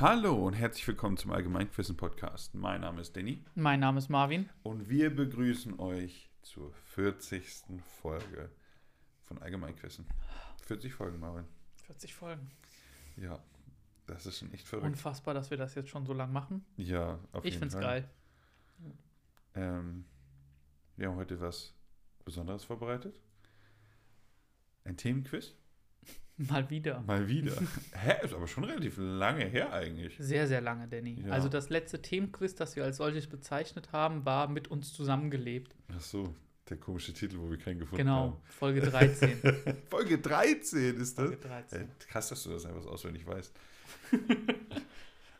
Hallo und herzlich willkommen zum Allgemeinquissen Podcast. Mein Name ist Danny Mein Name ist Marvin. und wir begrüßen euch zur 40. Folge von Allgemeinquissen. 40 Folgen, Marvin. 40 Folgen. Ja, das ist schon echt verrückt. Unfassbar, dass wir das jetzt schon so lang machen. ja, auf ich jeden find's Fall. geil. Ähm, wir haben heute was Besonderes vorbereitet. Ein Themenquiz. Mal wieder. Mal wieder. Hä? Ist aber schon relativ lange her eigentlich. Sehr, sehr lange, Danny. Ja. Also das letzte Themenquiz, das wir als solches bezeichnet haben, war mit uns zusammengelebt. Ach so, der komische Titel, wo wir keinen gefunden Genau, Folge 13. haben. Folge 13 ist das. Folge 13. Äh, krass, dass du das einfach auswendig weißt.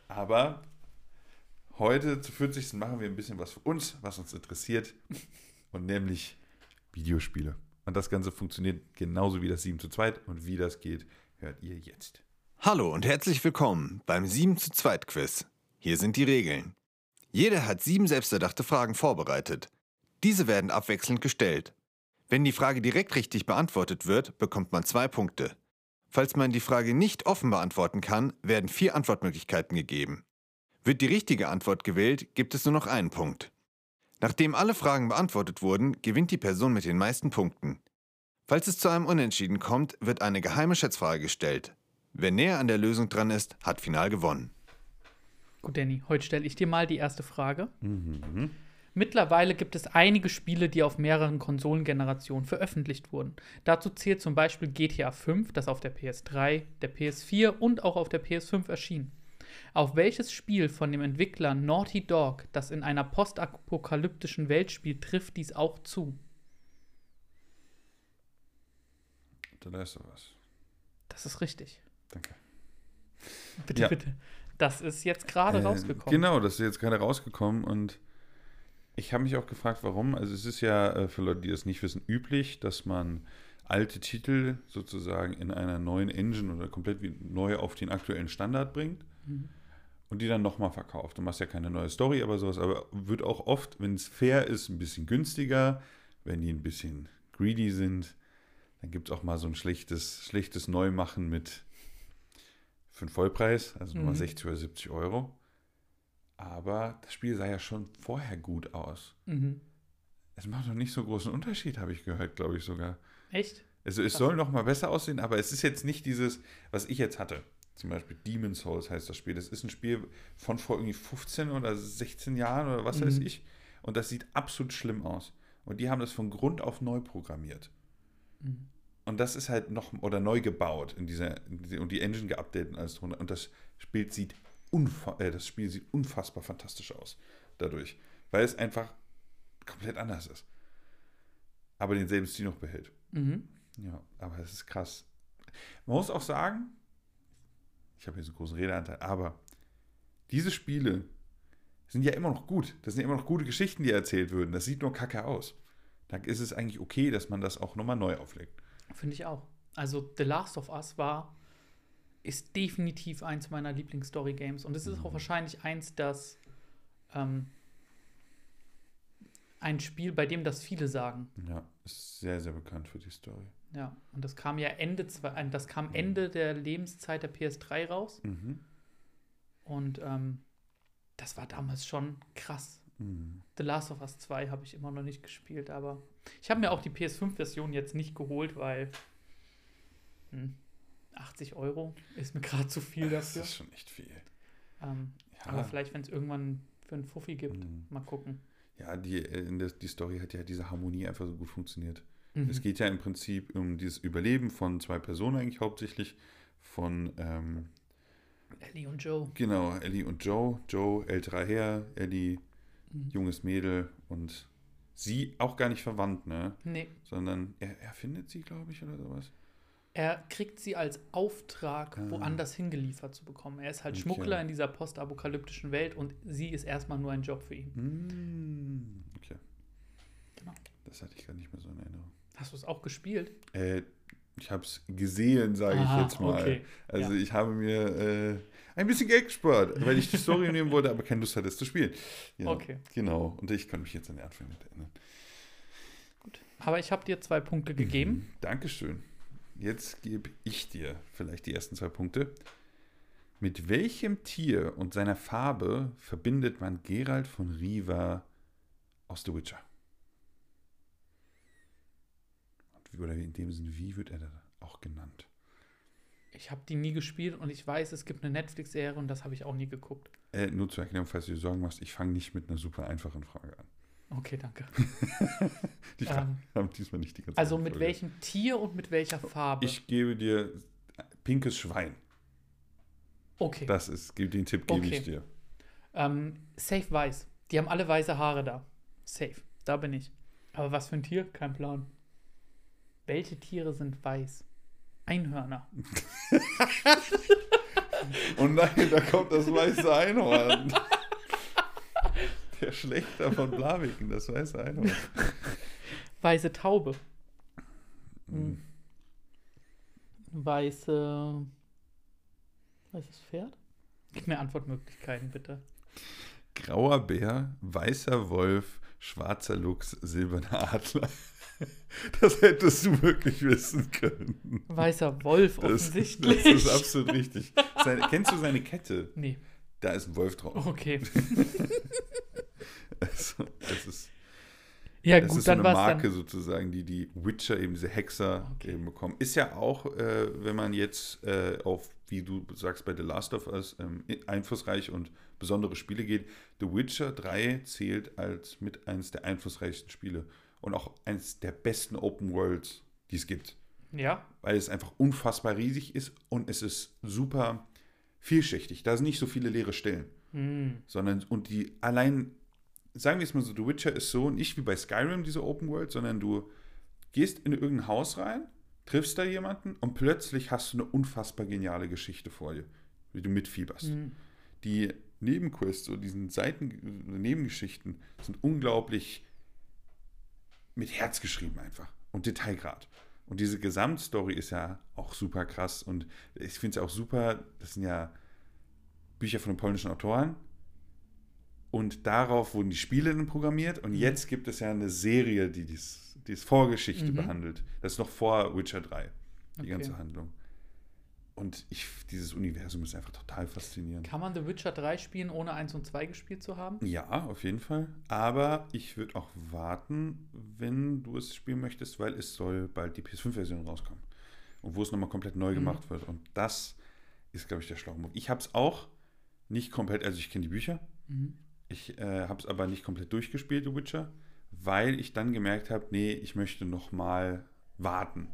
Aber heute zu 40. machen wir ein bisschen was für uns, was uns interessiert. Und nämlich Videospiele. Und das Ganze funktioniert genauso wie das 7 zu 2. Und wie das geht, hört ihr jetzt. Hallo und herzlich willkommen beim 7 zu 2 Quiz. Hier sind die Regeln. Jeder hat sieben selbsterdachte Fragen vorbereitet. Diese werden abwechselnd gestellt. Wenn die Frage direkt richtig beantwortet wird, bekommt man zwei Punkte. Falls man die Frage nicht offen beantworten kann, werden vier Antwortmöglichkeiten gegeben. Wird die richtige Antwort gewählt, gibt es nur noch einen Punkt. Nachdem alle Fragen beantwortet wurden, gewinnt die Person mit den meisten Punkten. Falls es zu einem Unentschieden kommt, wird eine geheime Schätzfrage gestellt. Wer näher an der Lösung dran ist, hat final gewonnen. Gut, Danny, heute stelle ich dir mal die erste Frage. Mhm. Mittlerweile gibt es einige Spiele, die auf mehreren Konsolengenerationen veröffentlicht wurden. Dazu zählt zum Beispiel GTA 5, das auf der PS3, der PS4 und auch auf der PS5 erschien. Auf welches Spiel von dem Entwickler Naughty Dog, das in einer postapokalyptischen Welt spielt, trifft dies auch zu? Da lässt du was. Das ist richtig. Danke. Bitte, Ja. bitte. Das ist jetzt gerade Äh, rausgekommen. Genau, das ist jetzt gerade rausgekommen und ich habe mich auch gefragt, warum. Also es ist ja äh, für Leute, die das nicht wissen, üblich, dass man alte Titel sozusagen in einer neuen Engine oder komplett neu auf den aktuellen Standard bringt Mhm. und die dann nochmal verkauft. Du machst ja keine neue Story, aber sowas, aber wird auch oft, wenn es fair ist, ein bisschen günstiger, wenn die ein bisschen greedy sind, dann gibt es auch mal so ein schlechtes, schlechtes Neumachen mit für den Vollpreis, also nur Mhm. 60 oder 70 Euro. Aber das Spiel sah ja schon vorher gut aus. Mhm. Es macht noch nicht so großen Unterschied, habe ich gehört, glaube ich sogar. Echt? Also es Krass. soll noch mal besser aussehen, aber es ist jetzt nicht dieses, was ich jetzt hatte. Zum Beispiel Demon's Souls heißt das Spiel. Das ist ein Spiel von vor irgendwie 15 oder 16 Jahren oder was weiß Mhm. ich. Und das sieht absolut schlimm aus. Und die haben das von Grund auf neu programmiert. Mhm. Und das ist halt noch, oder neu gebaut in dieser, in und die Engine geupdatet und alles drunter. Und das Spiel sieht, unfa äh, das Spiel sieht unfassbar fantastisch aus dadurch. Weil es einfach komplett anders ist. Aber denselben Stil noch behält. Mhm. Ja, aber es ist krass. Man muss auch sagen, ich habe hier so einen großen Redeanteil, aber diese Spiele sind ja immer noch gut. Das sind ja immer noch gute Geschichten, die erzählt würden. Das sieht nur kacke aus. Da ist es eigentlich okay, dass man das auch nochmal neu auflegt. Finde ich auch. Also The Last of Us war, ist definitiv eins meiner Lieblings-Story-Games. Und es ist auch Mhm. wahrscheinlich eins, das ähm, ein Spiel, bei dem das viele sagen. Ja, ist sehr, sehr bekannt für die Story. Ja, und das kam ja Ende, zwei- äh, das kam Ende der Lebenszeit der PS3 raus. Mhm. Und ähm, das war damals schon krass. Mhm. The Last of Us 2 habe ich immer noch nicht gespielt, aber ich habe mir auch die PS5-Version jetzt nicht geholt, weil hm, 80 Euro ist mir gerade zu viel Das dafür. ist schon echt viel. Ähm, Ja, Aber vielleicht, wenn es irgendwann für einen Fuffi gibt, Mhm. mal gucken. ja die, äh, die Story hat ja diese Harmonie einfach so gut funktioniert. Mhm. Es geht ja im Prinzip um dieses Überleben von zwei Personen eigentlich hauptsächlich. Von, ähm, Ellie und Joe. genau, Ellie und Joe. Joe, älterer Herr, Ellie, Mhm. junges Mädel und sie auch gar nicht verwandt, ne? Nee, Sondern er, er findet sie, glaube ich, oder sowas. er kriegt sie als Auftrag, Ah. woanders hingeliefert zu bekommen. Er ist halt Okay. Schmuggler in dieser postapokalyptischen Welt und sie ist erstmal nur ein Job für ihn. Mm, okay. Genau. Das hatte ich gar nicht mehr so in Erinnerung. Hast du es auch gespielt? Äh, ich habe es gesehen, sage ich jetzt mal. okay. Also Ja. ich habe mir äh, ein bisschen Geld gespart, weil ich die Story nehmen wollte, aber keine Lust hatte, es zu spielen. Ja, Okay. Genau. Und ich kann mich jetzt an den Anfang nicht erinnern. Aber ich habe dir zwei Punkte gegeben. Mhm. Dankeschön. Jetzt gebe ich dir vielleicht die ersten zwei Punkte. Mit welchem Tier und seiner Farbe verbindet man Geralt von Riva aus The Witcher? Und wie- Oder in dem Sinne, wie wird er da auch genannt? Ich habe die nie gespielt und ich weiß, es gibt eine Netflix-Serie und das habe ich auch nie geguckt. Äh, nur zur Erklärung, falls du dir Sorgen machst, ich fange nicht mit einer super einfachen Frage an. Okay, danke. Die Fragen Ähm, haben diesmal nicht die ganze also mit Folge. welchem Tier und mit welcher Farbe? Ich gebe dir pinkes Schwein. okay. Das ist, den Tipp gebe Okay. ich dir. Ähm, safe weiß. Die haben alle weiße Haare da. Safe. Da bin ich. Aber was für ein Tier? Kein Plan. Welche Tiere sind weiß? Einhörner. Und nein, da kommt das weiße Einhorn. Der Schlechter von Blaviken, das weiße Einhorn. Weiße Taube. Hm. Weiße. Weißes Pferd? Gib mir Antwortmöglichkeiten, bitte. Grauer Bär, weißer Wolf, schwarzer Luchs, silberner Adler. Das hättest du wirklich wissen können. Weißer Wolf, Das, offensichtlich. das ist absolut richtig. Seine, kennst du seine Kette? nee, Da ist ein Wolf drauf. okay. Also, das ist, Ja, das gut, ist so dann eine Marke dann. sozusagen, die die Witcher, eben diese Hexer Okay. eben bekommen. Ist ja auch, äh, wenn man jetzt äh, auf, wie du sagst, bei The Last of Us ähm, einflussreich und besondere Spiele geht. The Witcher 3 zählt als mit eines der einflussreichsten Spiele und auch eines der besten Open Worlds, die es gibt. Ja, Weil es einfach unfassbar riesig ist und es ist super vielschichtig. Da sind nicht so viele leere Stellen hm. sondern und die allein, sagen wir es mal so, The Witcher ist so nicht wie bei Skyrim, diese Open World, sondern du gehst in irgendein Haus rein, triffst da jemanden und plötzlich hast du eine unfassbar geniale Geschichte vor dir, wie du mitfieberst. Hm. Die Nebenquests, so diesen Seiten, Nebengeschichten sind unglaublich mit Herz geschrieben einfach und Detailgrad. Und diese Gesamtstory ist ja auch super krass und ich finde es auch super, das sind ja Bücher von einem polnischen Autoren und darauf wurden die Spiele dann programmiert und jetzt gibt es ja eine Serie, die dies, die es Vorgeschichte Mhm. behandelt. Das ist noch vor Witcher 3, die Okay. ganze Handlung. Und ich, dieses Universum ist einfach total faszinierend. Kann man The Witcher 3 spielen, ohne 1 und 2 gespielt zu haben? Ja, auf jeden Fall. Aber ich würde auch warten, wenn du es spielen möchtest, weil es soll bald die PS5-Version rauskommen. Und wo es nochmal komplett neu Mhm. gemacht wird. Und das ist, glaube ich, der schlaue Move. Ich habe es auch nicht komplett, also ich kenne die Bücher. Mhm. Ich äh, habe es aber nicht komplett durchgespielt, The Witcher, weil ich dann gemerkt habe, nee, ich möchte nochmal warten.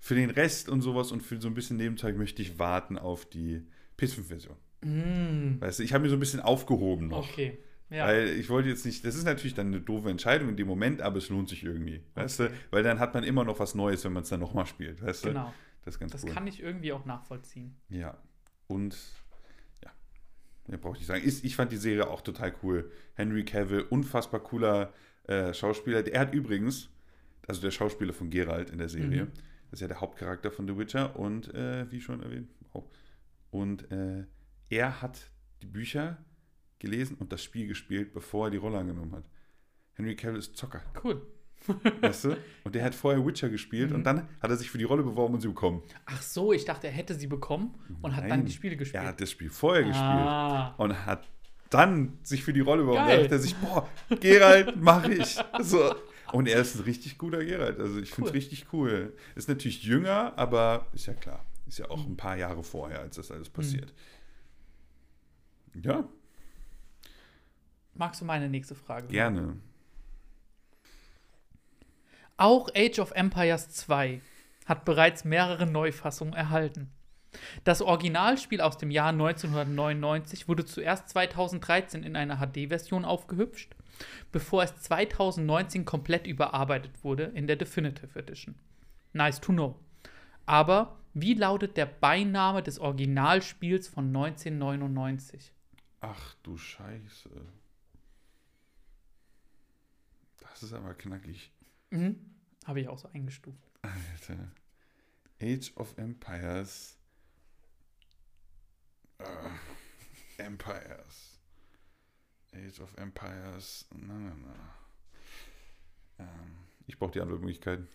Für den Rest und sowas und für so ein bisschen Nebenzeug möchte ich warten auf die PS5-Version. Mm. Weißt du, ich habe mir so ein bisschen aufgehoben noch. Okay. Ja. Weil ich wollte jetzt nicht, das ist natürlich dann eine doofe Entscheidung in dem Moment, aber es lohnt sich irgendwie. Weißt du? Weil dann hat man immer noch was Neues, wenn man es dann nochmal spielt. Weißt du? genau. Das ist ganz Das cool. kann ich irgendwie auch nachvollziehen. Ja. Und ja, mehr brauche ich nicht sagen. Ist, ich fand die Serie auch total cool. Henry Cavill, unfassbar cooler äh, Schauspieler. Der hat übrigens, also der Schauspieler von Geralt in der Serie, Mhm. Das ist ja der Hauptcharakter von The Witcher und äh, wie schon erwähnt, wow. und äh, er hat die Bücher gelesen und das Spiel gespielt, bevor er die Rolle angenommen hat. Henry Cavill ist Zocker, Cool. weißt du? Und der hat vorher Witcher gespielt Mhm. und dann hat er sich für die Rolle beworben und sie bekommen. Ach so, ich dachte, er hätte sie bekommen und hat dann Nein, die Spiele gespielt. Er hat das Spiel vorher gespielt. ah. und hat dann sich für die Rolle beworben. Da dachte er sich, boah, Geralt mache ich. So. Und er ist ein richtig guter Geralt. Also ich finde es Cool. richtig cool. Ist natürlich jünger, aber ist ja klar. Ist ja auch ein paar Jahre vorher, als das alles passiert. Ja, Magst du meine nächste Frage? gerne. Auch Age of Empires 2 hat bereits mehrere Neufassungen erhalten. Das Originalspiel aus dem Jahr 1999 wurde zuerst 2013 in einer HD-Version aufgehübscht, bevor es 2019 komplett überarbeitet wurde in der Definitive Edition. Nice to know. Aber wie lautet der Beiname des Originalspiels von 1999? Ach du Scheiße. Das ist aber knackig. Mhm. Habe ich auch so eingestuft. Alter. Age of Empires. Äh, Empires. Age of Empires. Na, na, na. Ähm, ich brauche die Antwortmöglichkeiten.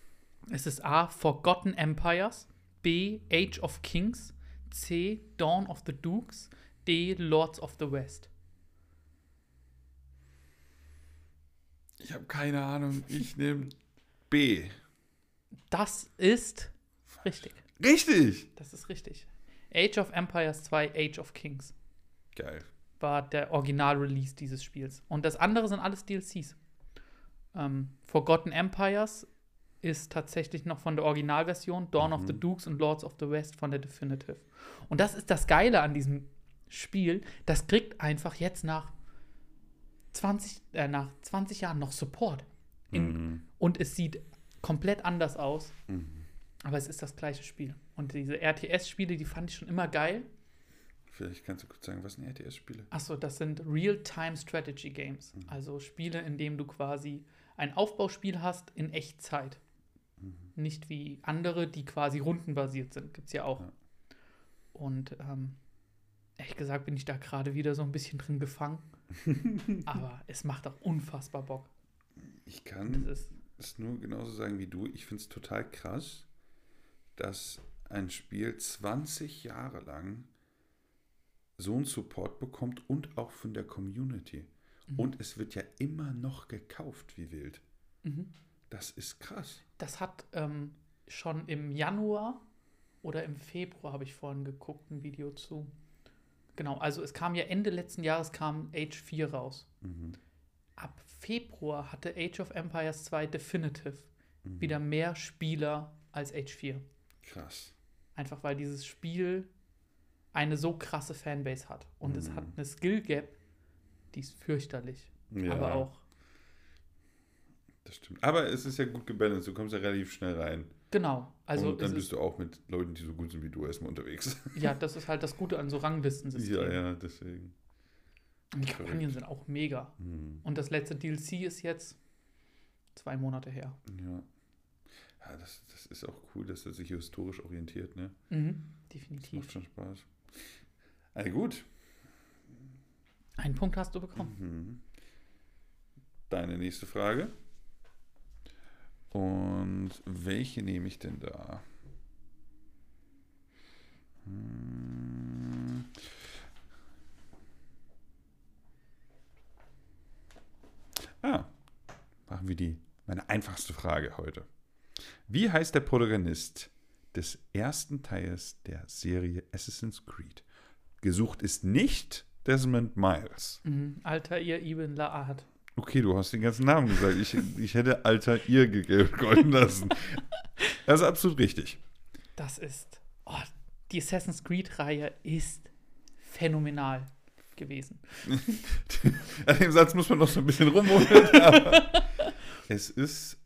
Es ist A. Forgotten Empires, B. Age of Kings, C. Dawn of the Dukes. D. Lords of the West. Ich habe keine Ahnung. Ich nehme B. Das ist richtig. Richtig! Das ist richtig. Age of Empires 2, Age of Kings Geil. war der Original-Release dieses Spiels. Und das andere sind alles DLCs. Ähm, Forgotten Empires ist tatsächlich noch von der Originalversion, Dawn of the Dukes und Lords of the West von der Definitive. Und das ist das Geile an diesem Spiel. Das kriegt einfach jetzt nach 20, äh, nach 20 Jahren noch Support. In, Mhm. Und es sieht komplett anders aus. Aber es ist das gleiche Spiel. Und diese RTS-Spiele, die fand ich schon immer geil. Vielleicht kannst du kurz sagen, was sind RTS-Spiele? Achso, das sind Real-Time Strategy Games. Also Spiele, in denen du quasi ein Aufbauspiel hast in Echtzeit. Nicht wie andere, die quasi rundenbasiert sind. Gibt es ja auch. Ja. Und ähm, ehrlich gesagt bin ich da gerade wieder so ein bisschen drin gefangen. Aber es macht auch unfassbar Bock. Ich kann es nur genauso sagen wie du. Ich finde es total krass, dass ein Spiel 20 Jahre lang so einen Support bekommt und auch von der Community. Und es wird ja immer noch gekauft wie wild. mhm. Das ist krass. Das hat ähm, schon im Januar oder im Februar, habe ich vorhin geguckt, ein Video zu. Genau, also es kam ja Ende letzten Jahres kam Age 4 raus. Mhm. Ab Februar hatte Age of Empires 2 Definitive wieder mehr Spieler als Age 4. Krass. Einfach weil dieses Spiel eine so krasse Fanbase hat. Und es hat eine Skill Gap, die ist fürchterlich. Ja. Aber auch, Das stimmt. Aber es ist ja gut gebalanced. Du kommst ja relativ schnell rein. genau. Also und dann bist ist, du auch mit Leuten, die so gut sind wie du, erstmal unterwegs. ja, das ist halt das Gute an so Ranglistensystemen. ja, ja, deswegen. Und die Kampagnen sind auch mega. Hm. Und das letzte DLC ist jetzt zwei Monate her. Ja. Ja, das, das ist auch cool, dass er sich historisch orientiert, ne? Mhm, Das definitiv. macht schon Spaß. Also gut. Einen Punkt hast du bekommen. Mhm. Deine nächste Frage. Und welche nehme ich denn da? Hm. Ah, machen wir die. Meine einfachste Frage heute. Wie heißt der Protagonist des ersten Teils der Serie Assassin's Creed? Gesucht ist nicht Desmond Miles. Mhm. Alter, ihr Ibn La'ad. Okay, du hast den ganzen Namen gesagt. Ich, ich hätte Alter ihr gegolten lassen. Das ist absolut richtig. Das ist. Oh, die Assassin's Creed-Reihe ist phänomenal gewesen. An dem Satz muss man noch so ein bisschen rumholen. Aber es ist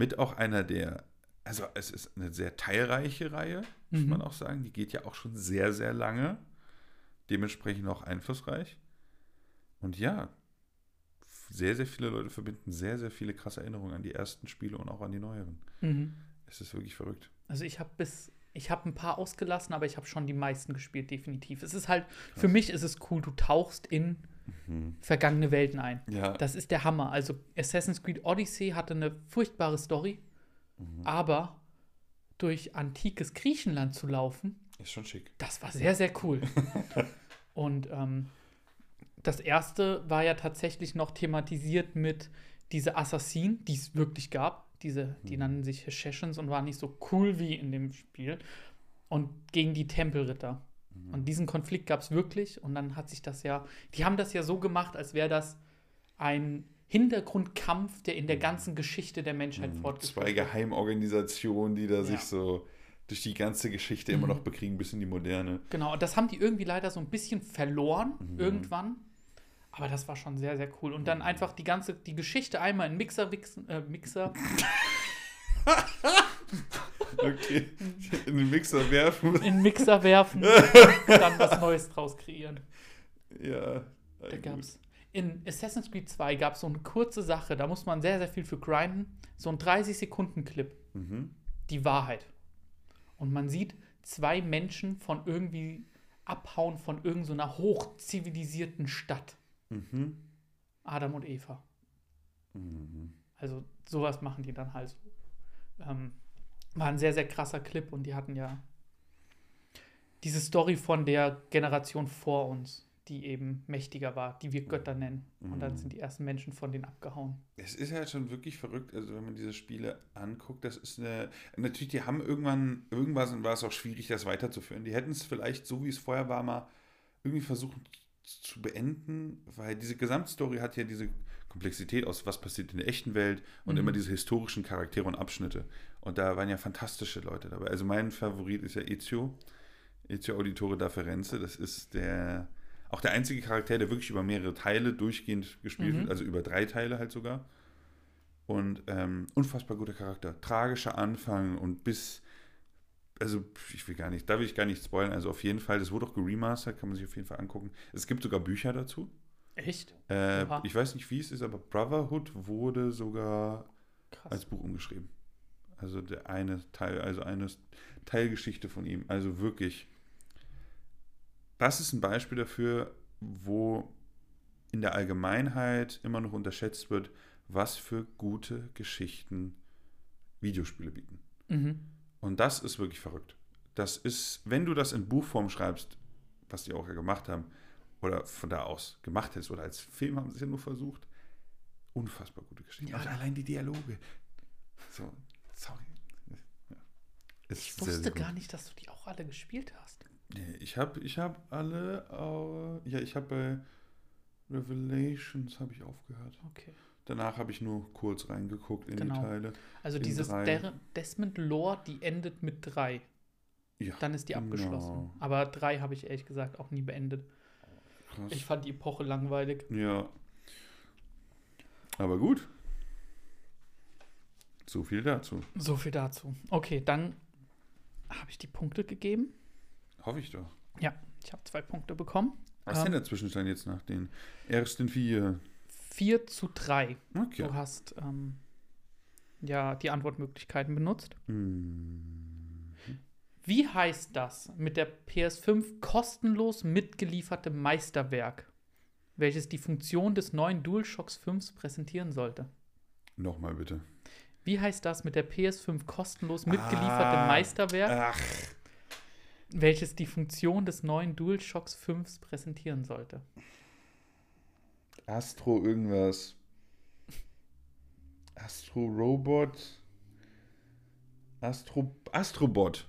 mit auch einer der, also es ist eine sehr teilreiche Reihe, muss Mhm. man auch sagen. Die geht ja auch schon sehr, sehr lange. Dementsprechend auch einflussreich. Und ja, sehr, sehr viele Leute verbinden sehr, sehr viele krasse Erinnerungen an die ersten Spiele und auch an die neueren. Mhm. Es ist wirklich verrückt. Also ich habe bis. Ich habe ein paar ausgelassen, aber ich habe schon die meisten gespielt, definitiv. Es ist halt, für Krass. mich ist es cool, du tauchst in vergangene Welten ein. Ja, Das ist der Hammer. Also Assassin's Creed Odyssey hatte eine furchtbare Story, Mhm. aber durch antikes Griechenland zu laufen, ist schon schick. das war sehr, sehr cool. Und ähm, das erste war ja tatsächlich noch thematisiert mit diese Assassinen, die es wirklich gab. Diese, die Mhm. nannten sich Hasheshins und waren nicht so cool wie in dem Spiel. Und gegen die Tempelritter. Mhm. Und diesen Konflikt gab es wirklich. Und dann hat sich das ja, die haben das ja so gemacht, als wäre das ein Hintergrundkampf, der in der ganzen Geschichte der Menschheit Mhm. fortgeführt Zwei. Geheimorganisationen, die da Ja. sich so durch die ganze Geschichte immer Mhm. noch bekriegen, bis in die Moderne. Genau, und das haben die irgendwie leider so ein bisschen verloren, Mhm. irgendwann. Aber das war schon sehr, sehr cool. Und dann einfach die ganze, die Geschichte einmal in Mixer wichsen, äh, Mixer, Okay, in den Mixer werfen. in Mixer werfen, dann was Neues draus kreieren. Ja, Da gab's. In Assassin's Creed 2 gab es so eine kurze Sache, da muss man sehr, sehr viel für grinden. So ein 30-Sekunden-Clip. Mhm. Die Wahrheit. Und man sieht zwei Menschen von irgendwie abhauen von irgendeiner hochzivilisierten Stadt. Mhm. Adam und Eva. Mhm. Also sowas machen die dann halt. so. Ähm, war ein sehr, sehr krasser Clip und die hatten ja diese Story von der Generation vor uns, die eben mächtiger war, die wir Götter nennen. Und dann Mhm. sind die ersten Menschen von denen abgehauen. Es ist halt schon wirklich verrückt, also wenn man diese Spiele anguckt, das ist eine. Natürlich, die haben irgendwann, irgendwann war es auch schwierig, das weiterzuführen. Die hätten es vielleicht, so wie es vorher war, mal irgendwie versucht zu beenden, weil diese Gesamtstory hat ja diese Komplexität aus, was passiert in der echten Welt und Mhm. immer diese historischen Charaktere und Abschnitte. Und da waren ja fantastische Leute dabei. Also mein Favorit ist ja Ezio, Ezio Auditore da Firenze. Das ist der, auch der einzige Charakter, der wirklich über mehrere Teile durchgehend gespielt Mhm. wird, also über drei Teile halt sogar. Und ähm, unfassbar guter Charakter. Tragischer Anfang und bis, also ich will gar nicht, da will ich gar nicht spoilern. Also auf jeden Fall, das wurde auch geremastert, kann man sich auf jeden Fall angucken. Es gibt sogar Bücher dazu. Echt? Äh, ich weiß nicht, wie es ist, aber Brotherhood wurde sogar Krass. als Buch umgeschrieben. Also der eine Teil, also eine Teilgeschichte von ihm. Also wirklich. Das ist ein Beispiel dafür, wo in der Allgemeinheit immer noch unterschätzt wird, was für gute Geschichten Videospiele bieten. Mhm. Und das ist wirklich verrückt. Das ist, wenn du das in Buchform schreibst, was die auch ja gemacht haben, oder von da aus gemacht hättest, oder als Film haben sie es ja nur versucht, unfassbar gute Geschichten. Ja, da- allein die Dialoge. So, sorry. Ist Ich sehr, wusste sehr gut. gar nicht, dass du die auch alle gespielt hast. Nee, Ich habe ich hab alle, äh, ja, ich habe bei Revelations habe ich aufgehört. Okay. Danach habe ich nur kurz reingeguckt in Genau. die Teile. Also In dieses drei. Desmond Lore, die endet mit drei. Ja, Dann ist die genau. abgeschlossen. Aber drei habe ich ehrlich gesagt auch nie beendet. krass. Ich fand die Epoche langweilig. Ja. Aber gut. So viel dazu. So viel dazu. Okay, dann habe ich die Punkte gegeben. Hoffe ich doch. Ja, ich habe zwei Punkte bekommen. Was ist Ähm, denn der Zwischenstand jetzt nach den ersten vier? 4 zu 3. Okay. Du hast ähm, ja die Antwortmöglichkeiten benutzt. Hm. Wie heißt das mit der PS5 kostenlos mitgelieferte Meisterwerk, welches die Funktion des neuen DualShocks 5 präsentieren sollte? Nochmal bitte. Wie heißt das mit der PS5 kostenlos mitgelieferte Ah. Meisterwerk, Ach. welches die Funktion des neuen DualShocks 5 präsentieren sollte? Astro irgendwas. Astro Robot. Astro Astrobot.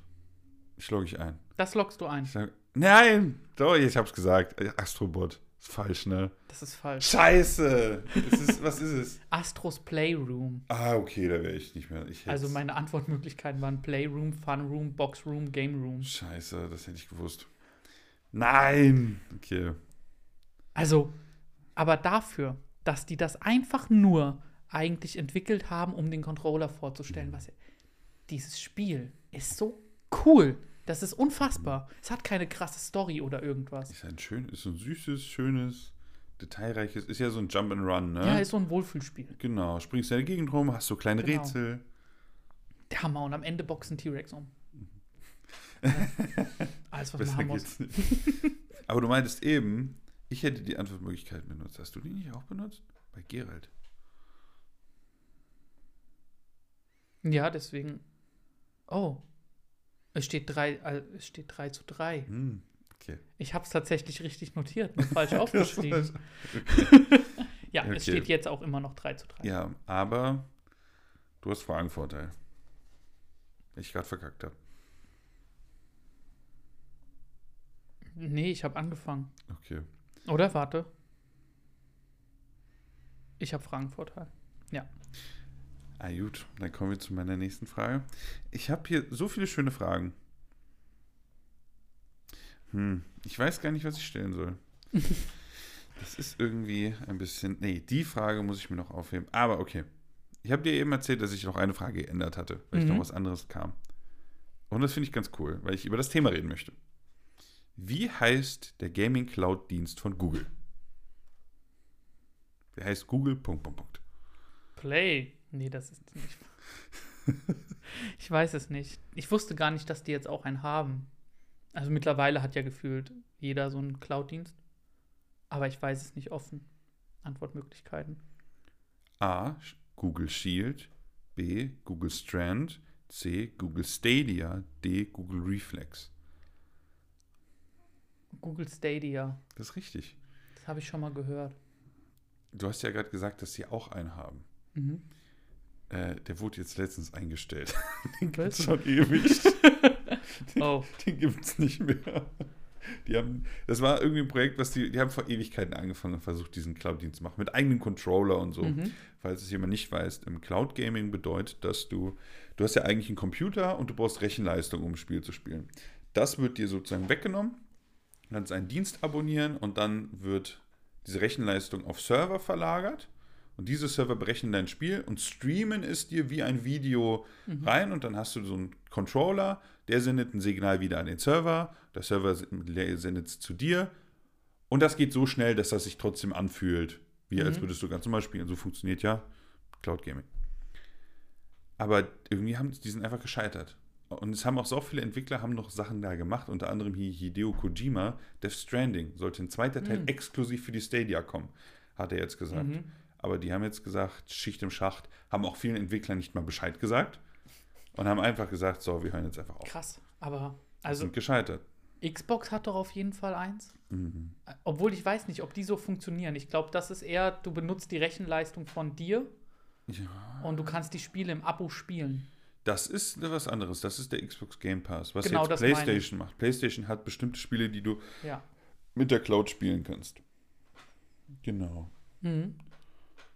Schlage ich ein. Das lockst du ein. Ich sag, nein! Doch, ich hab's gesagt. Astrobot. Ist falsch, ne? Das ist falsch. Scheiße! Ist, was ist es? Astros Playroom. Ah, okay, da wäre ich nicht mehr. Ich Also meine Antwortmöglichkeiten waren Playroom, Funroom, Boxroom, Game Room. Scheiße, das hätte ich gewusst. Nein! Okay. Also, aber dafür, dass die das einfach nur eigentlich entwickelt haben, um den Controller vorzustellen, was dieses Spiel ist so cool. Das ist unfassbar. Es hat keine krasse Story oder irgendwas. Ist ein schön, ist so ein süßes, schönes, detailreiches, ist ja so ein Jump and Run, ne? Ja, ist so ein Wohlfühlspiel. genau, springst in der Gegend rum, hast so kleine Genau. Rätsel. Der Hammer und am Ende boxen T-Rex um. Alles, was man Besser haben muss. Aber du meintest eben, ich hätte die Antwortmöglichkeiten benutzt. Hast du die nicht auch benutzt? Bei Gerald. Ja, deswegen. Oh. Es steht 3 äh, es steht 3 zu 3. Hm, okay. Ich habe es tatsächlich richtig notiert, nur falsch aufgeschrieben. Ja, es Okay. steht jetzt auch immer noch 3 zu 3. Ja, aber du hast Fragenvorteil. Weil Ich gerade verkackt habe. Nee, ich habe angefangen. Okay. Oder warte. Ich habe Fragenvorteil. Ah, gut, dann kommen wir zu meiner nächsten Frage. Ich habe hier so viele schöne Fragen. Hm, ich weiß gar nicht, was ich stellen soll. das ist irgendwie ein bisschen. Nee, die Frage muss ich mir noch aufheben. Aber okay. Ich habe dir eben erzählt, dass ich noch eine Frage geändert hatte, weil ich Mhm. noch was anderes kam. Und das finde ich ganz cool, weil ich über das Thema reden möchte. Wie heißt der Gaming Cloud Dienst von Google? Der heißt Google. Punkt, Punkt, Punkt. Play. Nee, das ist nicht. ich weiß es nicht. Ich wusste gar nicht, dass die jetzt auch einen haben. Also mittlerweile hat ja gefühlt jeder so einen Cloud-Dienst. Aber ich weiß es nicht offen. Antwortmöglichkeiten. A. Google Shield. B. Google Strand. C. Google Stadia. D. Google Reflex. Google Stadia. Das ist richtig. Das habe ich schon mal gehört. Du hast ja gerade gesagt, dass sie auch einen haben. Mhm. Äh, der wurde jetzt letztens eingestellt. Den Was? gibt's schon ewig. Oh, Den gibt's nicht mehr. Die haben, das war irgendwie ein Projekt, was die, die haben vor Ewigkeiten angefangen und versucht, diesen Cloud-Dienst zu machen, mit eigenem Controller und so. Mhm. Falls es jemand nicht weiß, im Cloud Gaming bedeutet, dass du, du hast ja eigentlich einen Computer und du brauchst Rechenleistung, um ein Spiel zu spielen. Das wird dir sozusagen weggenommen. Du kannst einen Dienst abonnieren und dann wird diese Rechenleistung auf Server verlagert. Und diese Server berechnen dein Spiel und streamen es dir wie ein Video rein. Und dann hast du so einen Controller, der sendet ein Signal wieder an den Server. Der Server sendet es zu dir. Und das geht so schnell, dass das sich trotzdem anfühlt, wie als Mhm. würdest du ganz normal spielen. So funktioniert ja Cloud Gaming. Aber irgendwie haben die sind einfach gescheitert. Und es haben auch so viele Entwickler haben noch Sachen da gemacht, unter anderem hier Hideo Kojima. Death Stranding sollte ein zweiter Teil Mhm. exklusiv für die Stadia kommen, hat er jetzt gesagt. Mhm. Aber die haben jetzt gesagt, Schicht im Schacht, haben auch vielen Entwicklern nicht mal Bescheid gesagt und haben einfach gesagt, so, wir hören jetzt einfach auf. krass. Aber, Also, sind gescheitert. Xbox hat doch auf jeden Fall eins. Mhm. Obwohl ich weiß nicht, ob die so funktionieren. Ich glaube, das ist eher, du benutzt die Rechenleistung von dir Ja. und du kannst die Spiele im Abo spielen. Das ist was anderes. Das ist der Xbox Game Pass. Was Genau, jetzt. PlayStation macht. PlayStation hat bestimmte Spiele, die du Ja. mit der Cloud spielen kannst. Genau. Mhm.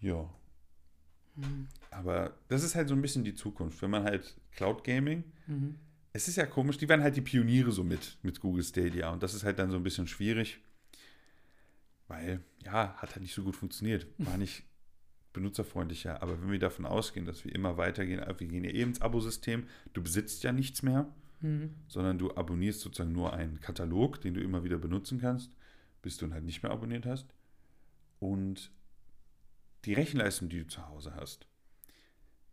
Ja. Mhm. Aber das ist halt so ein bisschen die Zukunft. Wenn man halt Cloud Gaming, Mhm. es ist ja komisch, die waren halt die Pioniere so mit, mit Google Stadia. Und das ist halt dann so ein bisschen schwierig, weil, ja, hat halt nicht so gut funktioniert. War nicht benutzerfreundlicher. Aber wenn wir davon ausgehen, dass wir immer weitergehen, äh, wir gehen ja eben ins Abo-System, du besitzt ja nichts mehr, Mhm. sondern du abonnierst sozusagen nur einen Katalog, den du immer wieder benutzen kannst, bis du ihn halt nicht mehr abonniert hast. Und die Rechenleistung, die du zu Hause hast.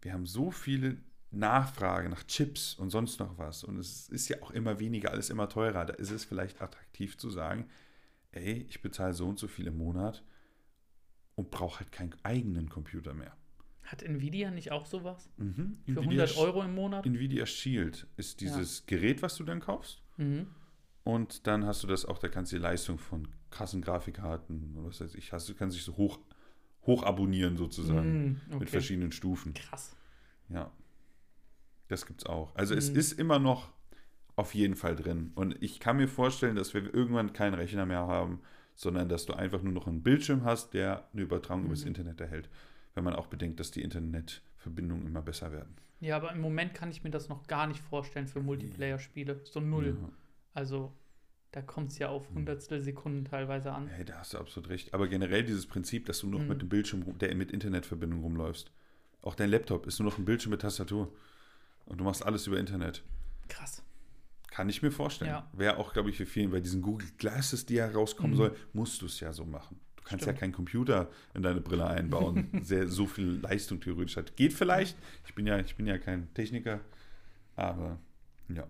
Wir haben so viele Nachfrage nach Chips und sonst noch was. Und es ist ja auch immer weniger, alles immer teurer. Da ist es vielleicht attraktiv zu sagen, ey, ich bezahle so und so viel im Monat und brauche halt keinen eigenen Computer mehr. Hat Nvidia nicht auch sowas? Mhm. Für Nvidia 100 Euro im Monat? Nvidia Shield ist dieses Gerät, was du dann kaufst. Mhm. Und dann hast du das auch, da kannst du die Leistung von krassen Grafikkarten und was weiß ich, hast, du kannst dich so hoch, hoch abonnieren sozusagen mit Okay. verschiedenen Stufen. Krass. Ja. Das gibt's auch. Also es Mhm. ist immer noch auf jeden Fall drin. Und ich kann mir vorstellen, dass wir irgendwann keinen Rechner mehr haben, sondern dass du einfach nur noch einen Bildschirm hast, der eine Übertragung übers Mhm. Internet erhält. Wenn man auch bedenkt, dass die Internetverbindungen immer besser werden. Ja, aber im Moment kann ich mir das noch gar nicht vorstellen für Multiplayer-Spiele. So null. Ja. Also, da kommt es ja auf Mhm. Hundertstel Sekunden teilweise an. Hey, da hast du absolut recht. Aber generell dieses Prinzip, dass du nur noch Mhm. mit dem Bildschirm, der mit Internetverbindung rumläufst. Auch dein Laptop ist nur noch ein Bildschirm mit Tastatur. Und du machst alles über Internet. Krass. Kann ich mir vorstellen. Ja. Wäre auch, glaube ich, für vielen, bei diesen Google Glasses, die ja rauskommen Mhm. soll, musst du es ja so machen. Du kannst Stimmt. ja keinen Computer in deine Brille einbauen, der so viel Leistung theoretisch hat. Geht vielleicht. Ich bin ja, ich bin ja kein Techniker. Aber ja.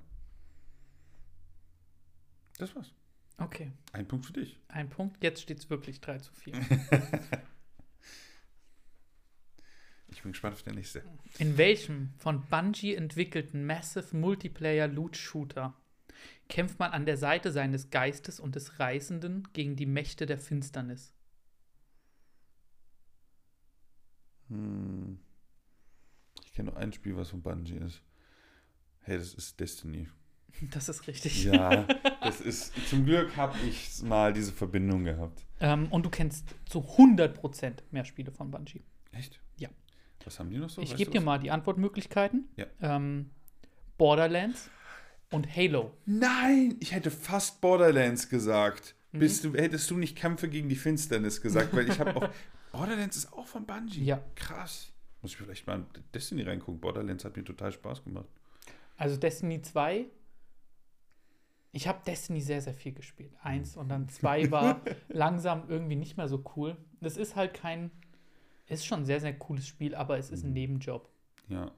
Das war's. Okay, Ein Punkt für dich. ein Punkt. Jetzt steht es wirklich 3 zu 4. Ich bin gespannt auf der nächste. In welchem von Bungie entwickelten Massive Multiplayer Loot Shooter kämpft man an der Seite seines Geistes und des Reißenden gegen die Mächte der Finsternis? Hm. Ich kenne nur ein Spiel, was von Bungie ist. Hey, das ist Destiny. Das ist richtig. Ja, das ist. Zum Glück habe ich mal diese Verbindung gehabt. Ähm, und du kennst zu 100% mehr Spiele von Bungie. Echt? Ja. Was haben die noch so? ich gebe dir was? mal die Antwortmöglichkeiten. Ja. Ähm, Borderlands und Halo. Nein, ich hätte fast Borderlands gesagt. Mhm. Bist du, hättest du nicht Kämpfe gegen die Finsternis gesagt, weil ich habe auch. Borderlands ist auch von Bungie. Ja. Krass. Muss ich vielleicht mal in Destiny reingucken. Borderlands hat mir total Spaß gemacht. Also Destiny 2. Ich habe Destiny sehr, sehr viel gespielt. Eins und dann zwei war langsam irgendwie nicht mehr so cool. Das ist halt kein. Ist schon ein sehr, sehr cooles Spiel, aber es ist ein Mhm. Nebenjob. Ja.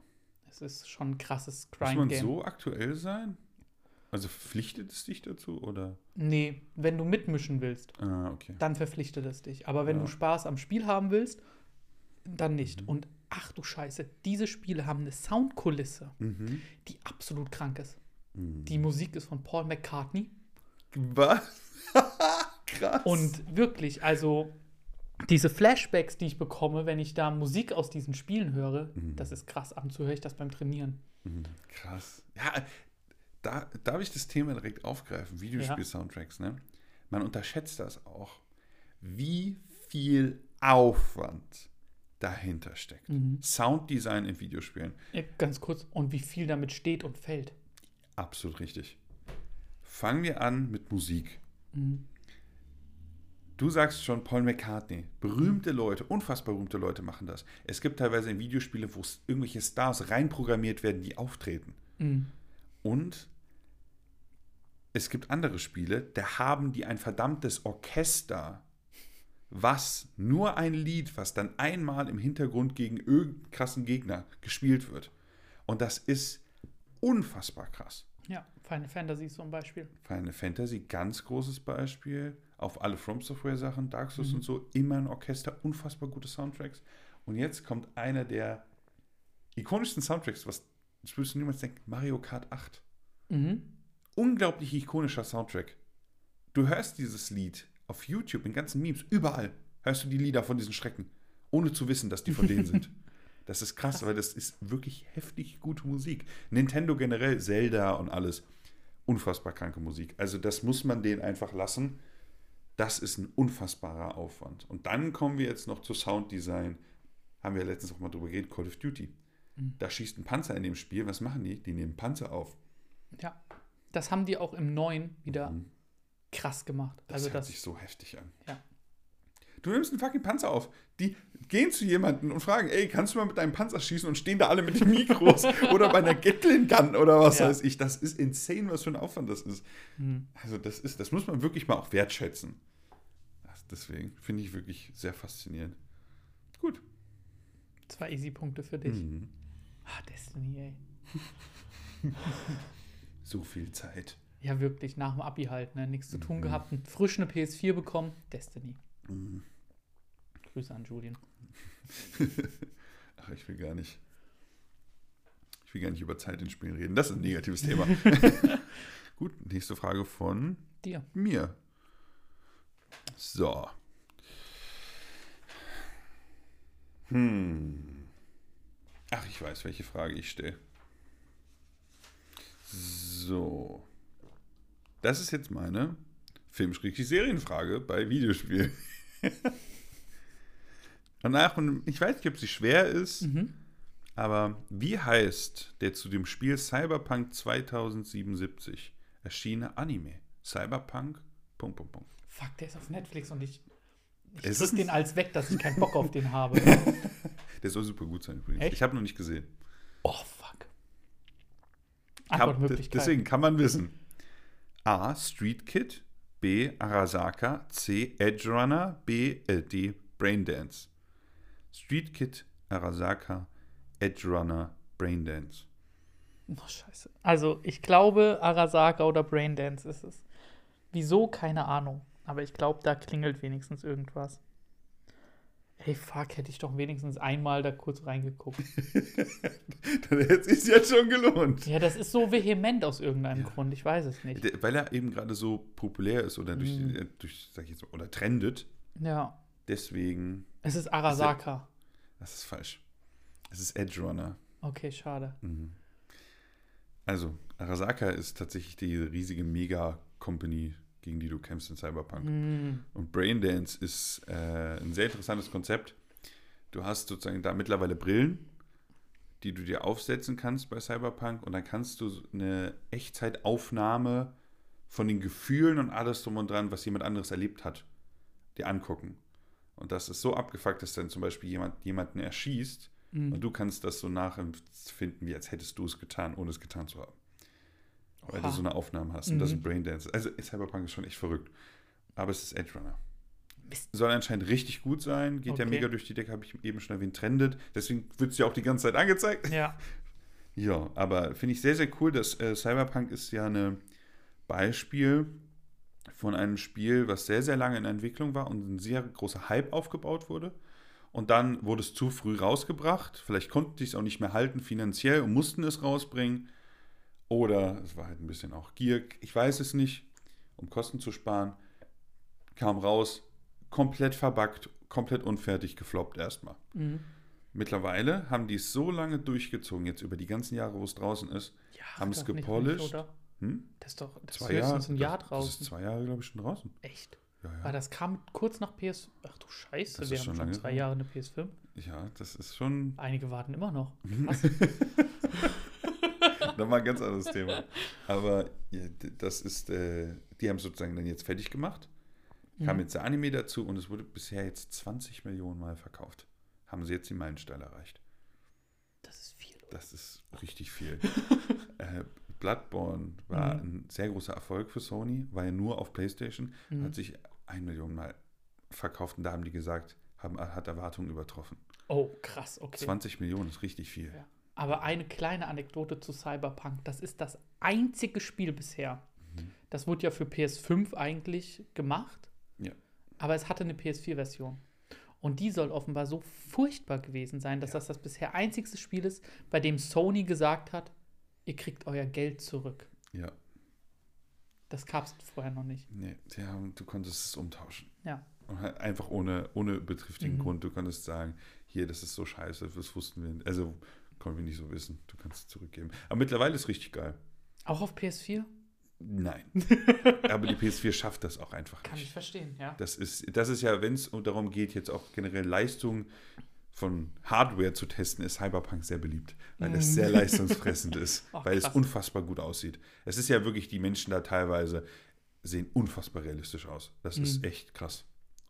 Es ist schon ein krasses Muss man so aktuell sein? Also verpflichtet es dich dazu oder? Nee, wenn du mitmischen willst, Ah, okay. dann verpflichtet es dich. Aber wenn Ja. du Spaß am Spiel haben willst, dann nicht. Mhm. Und ach du Scheiße, diese Spiele haben eine Soundkulisse, Mhm. die absolut krank ist. Mhm. Die Musik ist von Paul McCartney. Was? Krass. Und wirklich, also diese Flashbacks, die ich bekomme, wenn ich da Musik aus diesen Spielen höre, Mhm. das ist krass. Ab und zu höre ich das beim Trainieren. Krass. Ja, da darf ich das Thema direkt aufgreifen, Videospiel-Soundtracks, ne? Man unterschätzt das auch, wie viel Aufwand dahinter steckt. Mhm. Sounddesign in Videospielen. Ja, ganz kurz, und wie viel damit steht und fällt. Absolut richtig. Fangen wir an mit Musik. Mhm. Du sagst schon Paul McCartney. Berühmte Leute, unfassbar berühmte Leute machen das. Es gibt teilweise in Videospiele, wo irgendwelche Stars reinprogrammiert werden, die auftreten. Mhm. Und es gibt andere Spiele, da haben die ein verdammtes Orchester, was nur ein Lied, was dann einmal im Hintergrund gegen irgendeinen krassen Gegner gespielt wird. Und das ist unfassbar krass. Ja, Final Fantasy ist so ein Beispiel. Final Fantasy, ganz großes Beispiel. Auf alle From Software Sachen, Dark Souls und so, immer ein Orchester, unfassbar gute Soundtracks. Und jetzt kommt einer der ikonischsten Soundtracks, was das würdest du niemals denken, Mario Kart 8. Mhm. unglaublich ikonischer Soundtrack. Du hörst dieses Lied auf YouTube, in ganzen Memes, überall hörst du die Lieder von diesen Schrecken, ohne zu wissen, dass die von denen sind. Das ist krass, weil das ist wirklich heftig gute Musik. Nintendo generell, Zelda und alles. Unfassbar kranke Musik. Also das muss man denen einfach lassen. Das ist ein unfassbarer Aufwand. Und dann kommen wir jetzt noch zu Sounddesign. Haben wir letztens auch mal drüber geredet, Call of Duty. Da schießt ein Panzer in dem Spiel. Was machen die? Die nehmen Panzer auf. Ja. Das haben die auch im neuen wieder Mhm. krass gemacht. Das also hört das, sich so heftig an. ja. Du nimmst einen fucking Panzer auf. Die gehen zu jemandem und fragen, ey, kannst du mal mit deinem Panzer schießen und stehen da alle mit den Mikros oder bei einer Gatling Gun oder was Ja. weiß ich. Das ist insane, was für ein Aufwand das ist. Mhm. Also das ist, das muss man wirklich mal auch wertschätzen. Deswegen finde ich wirklich sehr faszinierend. Gut. Zwei Easy-Punkte für dich. Mhm. Ah, Destiny, ey. So viel Zeit. Ja, wirklich, nach dem Abi halt, ne? Nichts zu tun Mhm. gehabt. Frisch eine PS4 bekommen. Destiny. Mhm. Grüße an Julian. Ach, ich will gar nicht. Ich will gar nicht über Zeit in Spielen reden. Das ist ein negatives Thema. Gut, nächste Frage von Dir. mir. So. Hm. Ach, ich weiß, welche Frage ich stelle. So. Das ist jetzt meine Film-Serienfrage bei Videospielen. Danach, und ich weiß nicht, ob sie schwer ist, Mhm. aber wie heißt der zu dem Spiel Cyberpunk 2077 erschienene Anime? Cyberpunk. Punkt, Punkt, Punkt. Fuck, der ist auf Netflix und ich, ich Ist drück den als weg, dass ich keinen Bock auf den habe. Der soll super gut sein übrigens. Echt? Ich habe noch nicht gesehen. Oh, fuck. Kann, Antwortmöglichkeiten. deswegen kann man wissen. A. Street Kid. B. Arasaka. C. Edge Runner. B. Äh, D. Braindance. Street Kid, Arasaka, Edge Runner, Braindance. Oh, scheiße. Also, ich glaube, Arasaka oder Braindance ist es. Wieso? Keine Ahnung. Aber ich glaube, da klingelt wenigstens irgendwas. Ey, fuck, hätte ich doch wenigstens einmal da kurz reingeguckt. Dann hätte es sich jetzt schon gelohnt. Ja, das ist so vehement aus irgendeinem Grund. Ich weiß es nicht. Weil er eben gerade so populär ist oder durch, äh, durch sag ich jetzt mal, oder trendet. Ja. Deswegen, Es ist Arasaka. das ist falsch. Es ist Edge Runner. Okay, schade. Mhm. Also, Arasaka ist tatsächlich die riesige Mega-Company, gegen die du kämpfst in Cyberpunk. Hm. Und Braindance ist äh, ein sehr interessantes Konzept. Du hast sozusagen da mittlerweile Brillen, die du dir aufsetzen kannst bei Cyberpunk und dann kannst du eine Echtzeitaufnahme von den Gefühlen und alles drum und dran, was jemand anderes erlebt hat, dir angucken. Und das ist so abgefuckt, dass dann zum Beispiel jemand jemanden erschießt Hm. und du kannst das so nachempfinden, wie als hättest du es getan, ohne es getan zu haben. Weil du so eine Aufnahme hast. Und das Mhm. ist Braindance. Also Cyberpunk ist schon echt verrückt. Aber es ist Edge Runner. Soll anscheinend richtig gut sein. Geht ja Okay. mega durch die Decke, habe ich eben schon erwähnt, trendet. Deswegen wird es ja auch die ganze Zeit angezeigt. Ja. Ja, aber finde ich sehr, sehr cool, dass äh, Cyberpunk ist ja ein Beispiel von einem Spiel, was sehr, sehr lange in Entwicklung war und ein sehr großer Hype aufgebaut wurde. Und dann wurde es zu früh rausgebracht. Vielleicht konnten die es auch nicht mehr halten finanziell und mussten es rausbringen. Oder es war halt ein bisschen auch Gier. Ich weiß es nicht. um Kosten zu sparen. Kam raus, komplett verbuggt, komplett unfertig, gefloppt erstmal. Mhm. Mittlerweile haben die es so lange durchgezogen, jetzt über die ganzen Jahre, wo es draußen ist. Ja, Haben es gepolished? Nicht? Hm? Das ist doch das Zwei ist höchstens ein Jahr das, das draußen. ist zwei Jahre, glaube ich, schon draußen. Echt? Ja, ja. das kam kurz nach PS. Ach du Scheiße, Das wir ist haben schon zwei. Jahre eine PS5. Ja, das ist schon Einige warten immer noch. nochmal ein ganz anderes Thema. Aber ja, das ist, äh, die haben es sozusagen dann jetzt fertig gemacht. Kam Mhm. jetzt der Anime dazu und es wurde bisher jetzt 20 Millionen Mal verkauft. Haben sie jetzt den Meilenstein erreicht. Das ist viel. Das ist richtig viel. äh, Bloodborne war Mhm. ein sehr großer Erfolg für Sony, war ja nur auf PlayStation, Mhm. hat sich ein Million Mal verkauft und da haben die gesagt, haben, hat Erwartungen übertroffen. Oh, krass, okay. 20 Millionen ist richtig viel. Ja. Aber eine kleine Anekdote zu Cyberpunk. Das ist das einzige Spiel bisher. Mhm. Das wurde ja für PS5 eigentlich gemacht. Ja. Aber es hatte eine PS4-Version. Und die soll offenbar so furchtbar gewesen sein, dass Ja. das das bisher einzigste Spiel ist, bei dem Sony gesagt hat, ihr kriegt euer Geld zurück. Ja, Das gab es vorher noch nicht. nee, die haben, du konntest es umtauschen. Ja. Halt Einfach ohne, ohne betriftigen Mhm. Grund. Du konntest sagen, hier, das ist so scheiße, das wussten wir nicht. Also, konnten wir nicht so wissen. Du kannst es zurückgeben. Aber mittlerweile ist es richtig geil. Auch auf PS4? Nein. Aber die PS4 schafft das auch einfach Kann ich nicht. verstehen, ja. Das ist, das ist ja, wenn es darum geht, jetzt auch generell Leistung von Hardware zu testen, ist Cyberpunk sehr beliebt, weil es Mhm. sehr leistungsfressend ist, Ach, weil es krass. unfassbar gut aussieht. Es ist ja wirklich, die Menschen da teilweise sehen unfassbar realistisch aus. Das ist Mhm. echt krass.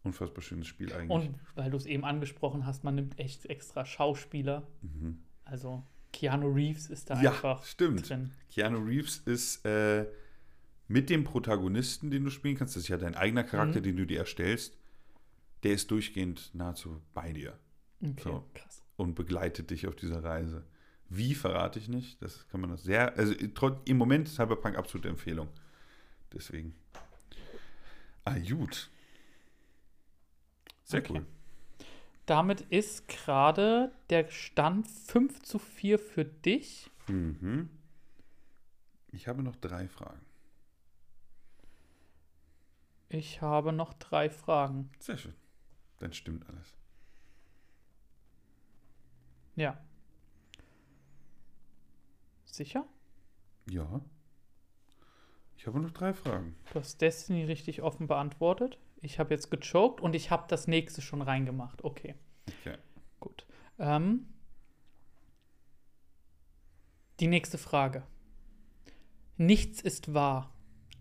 Unfassbar schönes Spiel eigentlich. Und weil du es eben angesprochen hast, man nimmt echt extra Schauspieler. Mhm. Also Keanu Reeves ist da Ja, einfach stimmt. drin. Keanu Reeves ist äh, mit dem Protagonisten, den du spielen kannst, das ist ja dein eigener Charakter, Mhm. den du dir erstellst, der ist durchgehend nahezu bei dir Okay, So. krass. und begleitet dich auf dieser Reise. Wie verrate ich nicht? Das kann man das sehr, also im Moment ist Cyberpunk absolute Empfehlung. Deswegen. Ah, gut. Sehr Okay. cool. Damit ist gerade der Stand 5 zu 4 für dich. Mhm. Ich habe noch drei Fragen. Ich habe noch drei Fragen. Sehr schön. Dann stimmt alles. Ja. Sicher? Ja. Ich habe noch drei Fragen. Du hast Destiny richtig offen beantwortet. Ich habe jetzt gechoked und ich habe das nächste schon reingemacht. Okay, Okay. gut. Ähm, die nächste Frage. Nichts ist wahr,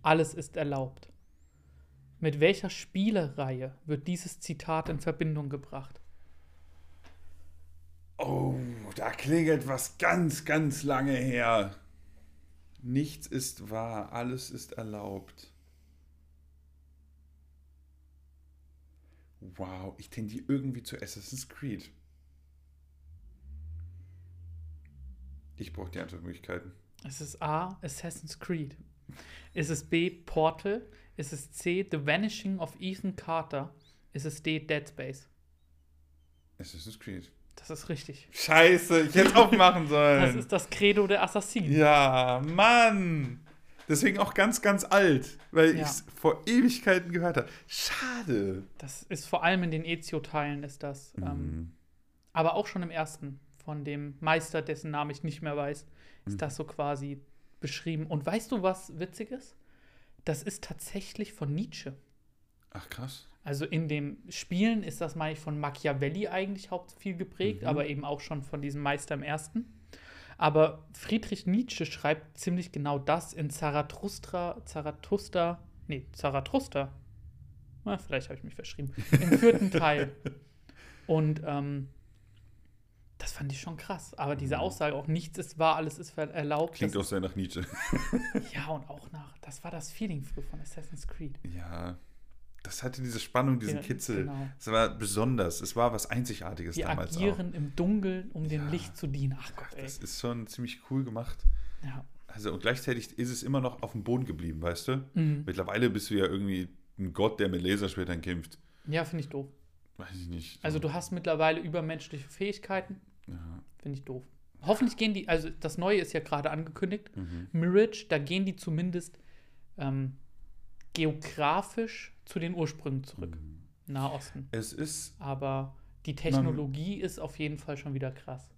alles ist erlaubt. Mit welcher Spielereihe wird dieses Zitat in Verbindung gebracht? Oh, da klingelt was ganz, ganz lange her. Nichts ist wahr, alles ist erlaubt. Wow, ich tendiere irgendwie zu Assassin's Creed. Ich brauche die Antwortmöglichkeiten. Ist es A. Assassin's Creed? Ist es B. Portal? Ist es C. The Vanishing of Ethan Carter? Ist es D. Dead Space? Assassin's Creed. Das ist richtig. Scheiße, ich hätte es aufmachen sollen. Das ist das Credo der Assassinen. Ja, Mann. Deswegen auch ganz, ganz alt, weil Ja. ich es vor Ewigkeiten gehört habe. Schade. Das ist vor allem in den Ezio-Teilen ist das. Ähm, Mhm. aber auch schon im ersten von dem Meister, dessen Namen ich nicht mehr weiß, ist Mhm. das so quasi beschrieben. Und weißt du, was witzig ist? Das ist tatsächlich von Nietzsche. Ach, krass. Also in dem Spielen ist das, meine ich, von Machiavelli eigentlich haupt viel geprägt, Mhm. aber eben auch schon von diesem Meister im ersten. Aber Friedrich Nietzsche schreibt ziemlich genau das in Zarathustra, Zarathustra, nee, Zarathustra. Na, vielleicht habe ich mich verschrieben. Im vierten Teil. Und ähm, das fand ich schon krass. Aber diese Mhm. Aussage auch, nichts ist wahr, alles ist erlaubt. Klingt auch sehr nach Nietzsche. ja, und auch nach, das war das Feeling früher von Assassin's Creed. Ja, das hatte diese Spannung, diesen Ja, Kitzel. genau. Es war besonders. Es war was Einzigartiges Die damals auch. agieren im Dunkeln, um dem Ja. Licht zu dienen. Ach Gott, Ach, das ist schon ziemlich cool gemacht. Ja. Also, und gleichzeitig ist es immer noch auf dem Boden geblieben, weißt du? Mhm. Mittlerweile bist du ja irgendwie ein Gott, der mit Laserschwertern kämpft. ja, finde ich doof. Weiß ich nicht. Also du hast mittlerweile übermenschliche Fähigkeiten. Ja. Finde ich doof. Hoffentlich gehen die, also das Neue ist ja gerade angekündigt. Mhm. Mirage, da gehen die zumindest ähm, geografisch zu den Ursprüngen zurück. Mhm. Nahosten. Es ist, Aber die Technologie ist auf jeden Fall schon wieder krass.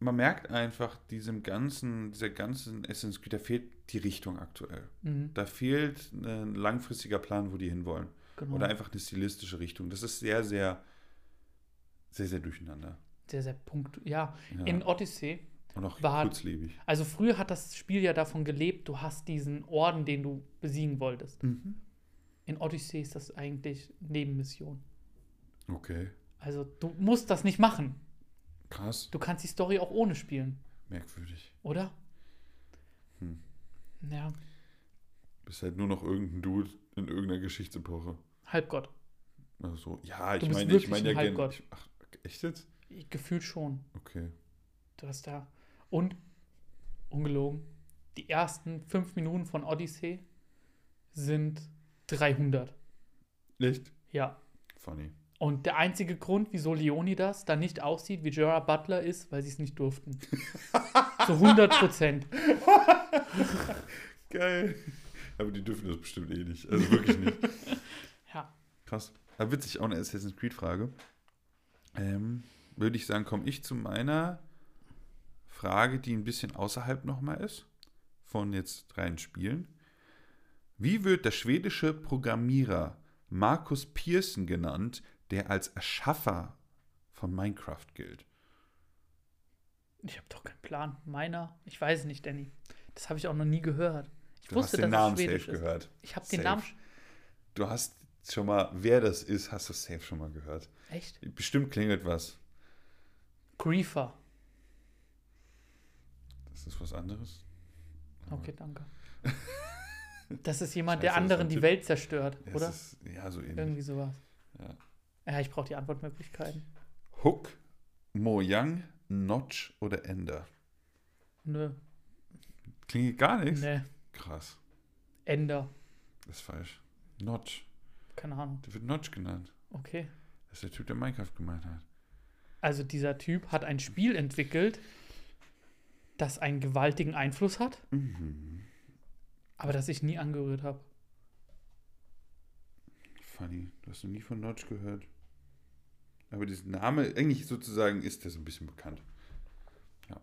man merkt einfach diesem ganzen, dieser ganzen Creed, da fehlt die Richtung aktuell. Mhm, Da fehlt ein langfristiger Plan, wo die hinwollen. genau. Oder einfach eine stilistische Richtung. Das ist sehr, sehr, sehr, sehr durcheinander. sehr, sehr punkt. Ja, Ja. in Odyssey. Und auch war- kurzlebig. Also früher hat das Spiel ja davon gelebt, du hast diesen Orden, den du besiegen wolltest. Mhm. In Odyssey ist das eigentlich Nebenmission. Okay. Also du musst das nicht machen. Krass. Du kannst die Story auch ohne spielen, Merkwürdig. oder? Hm. Ja, Bist halt nur noch irgendein Dude in irgendeiner Geschichtsepoche. Halbgott. Also so, ja, ich Du meine, ich meine ein ja gerne. Ich- Ach, echt jetzt? Gefühlt schon. Okay. Du hast da. Und, ungelogen, die ersten fünf Minuten von Odyssey sind 300. Echt? Ja. Funny. Und der einzige Grund, wieso Leonidas da nicht aussieht wie Gerard Butler, ist, weil sie es nicht durften. Zu 100 Prozent. Geil. Aber die dürfen das bestimmt eh nicht. Also wirklich nicht. Ja. Krass. Aber witzig, auch eine Assassin's Creed-Frage. Ähm, würde ich sagen, komme ich zu meiner Frage, die ein bisschen außerhalb nochmal ist, von jetzt rein Spielen. Wie wird der schwedische Programmierer Markus Pearson genannt, der als Erschaffer von Minecraft gilt? Ich habe doch keinen Plan. Meiner? Ich weiß es nicht, Danny. Das habe ich auch noch nie gehört. Ich Du wusste, hast den dass Namen safe ist. gehört. Ich habe den. Namen. Du hast schon mal, wer das ist, hast du safe schon mal gehört. Echt? Bestimmt klingelt was. Griefer. Das ist was anderes. Okay, danke. Das ist jemand, der anderen die. Welt zerstört, Ja, oder? Ist, ja, so ähnlich. Irgendwie sowas. Ja. Ja, ich brauche die Antwortmöglichkeiten. Hook, Mojang, Notch oder Ender? Nö. Klingt gar nichts. Nee. Krass. Ender. Das ist falsch. Notch. Keine Ahnung. Der wird Notch genannt. Okay. Das ist der Typ, der Minecraft gemeint hat. Also dieser Typ hat ein Spiel entwickelt, das einen gewaltigen Einfluss hat, Mhm. Aber das ich nie angerührt habe. Funny. Du hast noch nie von Notch gehört. Aber dieser Name, eigentlich sozusagen, ist der so ein bisschen bekannt. Ja.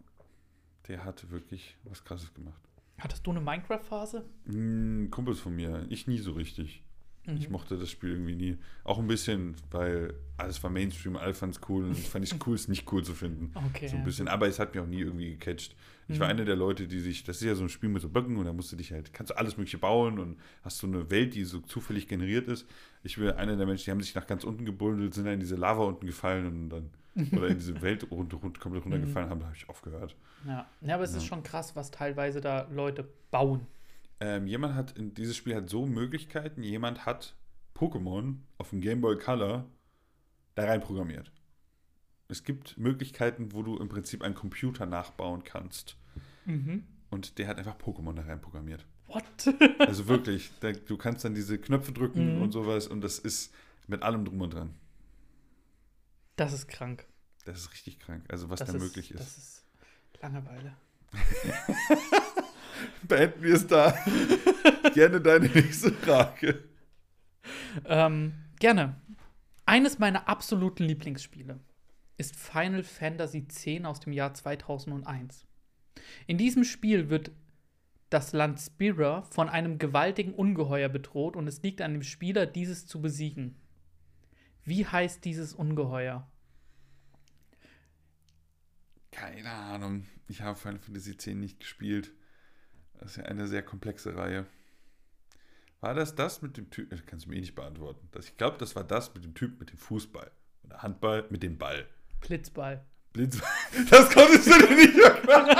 Der hat wirklich was Krasses gemacht. Hattest du eine Minecraft-Phase? Hm, Kumpels von mir, ich nie so richtig. Mhm. Ich mochte das Spiel irgendwie nie. Auch ein bisschen, weil alles war Mainstream, alle fanden es cool und fand ich es cool, es nicht cool zu finden. Okay. So ein bisschen, aber es hat mich auch nie irgendwie gecatcht. Ich war Mhm. einer der Leute, die sich, das ist ja so ein Spiel mit so Böcken und da musst du dich halt, kannst du alles mögliche bauen und hast so eine Welt, die so zufällig generiert ist. Ich bin einer der Menschen, die haben sich nach ganz unten gebuddelt, sind dann in diese Lava unten gefallen und dann, oder in diese Welt rund, rund, komplett runtergefallen haben, da habe ich aufgehört. Ja. ja, aber es ist Ja. schon krass, was teilweise da Leute bauen. Ähm, jemand hat, in dieses Spiel hat so Möglichkeiten, jemand hat Pokémon auf dem Game Boy Color da rein programmiert. Es gibt Möglichkeiten, wo du im Prinzip einen Computer nachbauen kannst. Mhm. Und der hat einfach Pokémon da rein programmiert. What? Also wirklich, da, du kannst dann diese Knöpfe drücken Mhm. und sowas und das ist mit allem drum und dran. Das ist krank. Das ist richtig krank. Also was das da ist, möglich ist. Das ist Langeweile. Beenden wir es da. Gerne deine nächste Frage. Ähm, gerne. Eines meiner absoluten Lieblingsspiele ist Final Fantasy X aus dem Jahr 2001. In diesem Spiel wird das Land Spira von einem gewaltigen Ungeheuer bedroht und es liegt an dem Spieler, dieses zu besiegen. Wie heißt dieses Ungeheuer? Keine Ahnung. Ich habe Final Fantasy X nicht gespielt. Das ist ja eine sehr komplexe Reihe. War das das mit dem Typ? Das kannst du mir eh nicht beantworten. Das, ich glaube, das war das mit dem Typ mit dem Fußball. Oder Handball mit dem Ball. Blitzball. Blitz. Das konntest du dir nicht merken.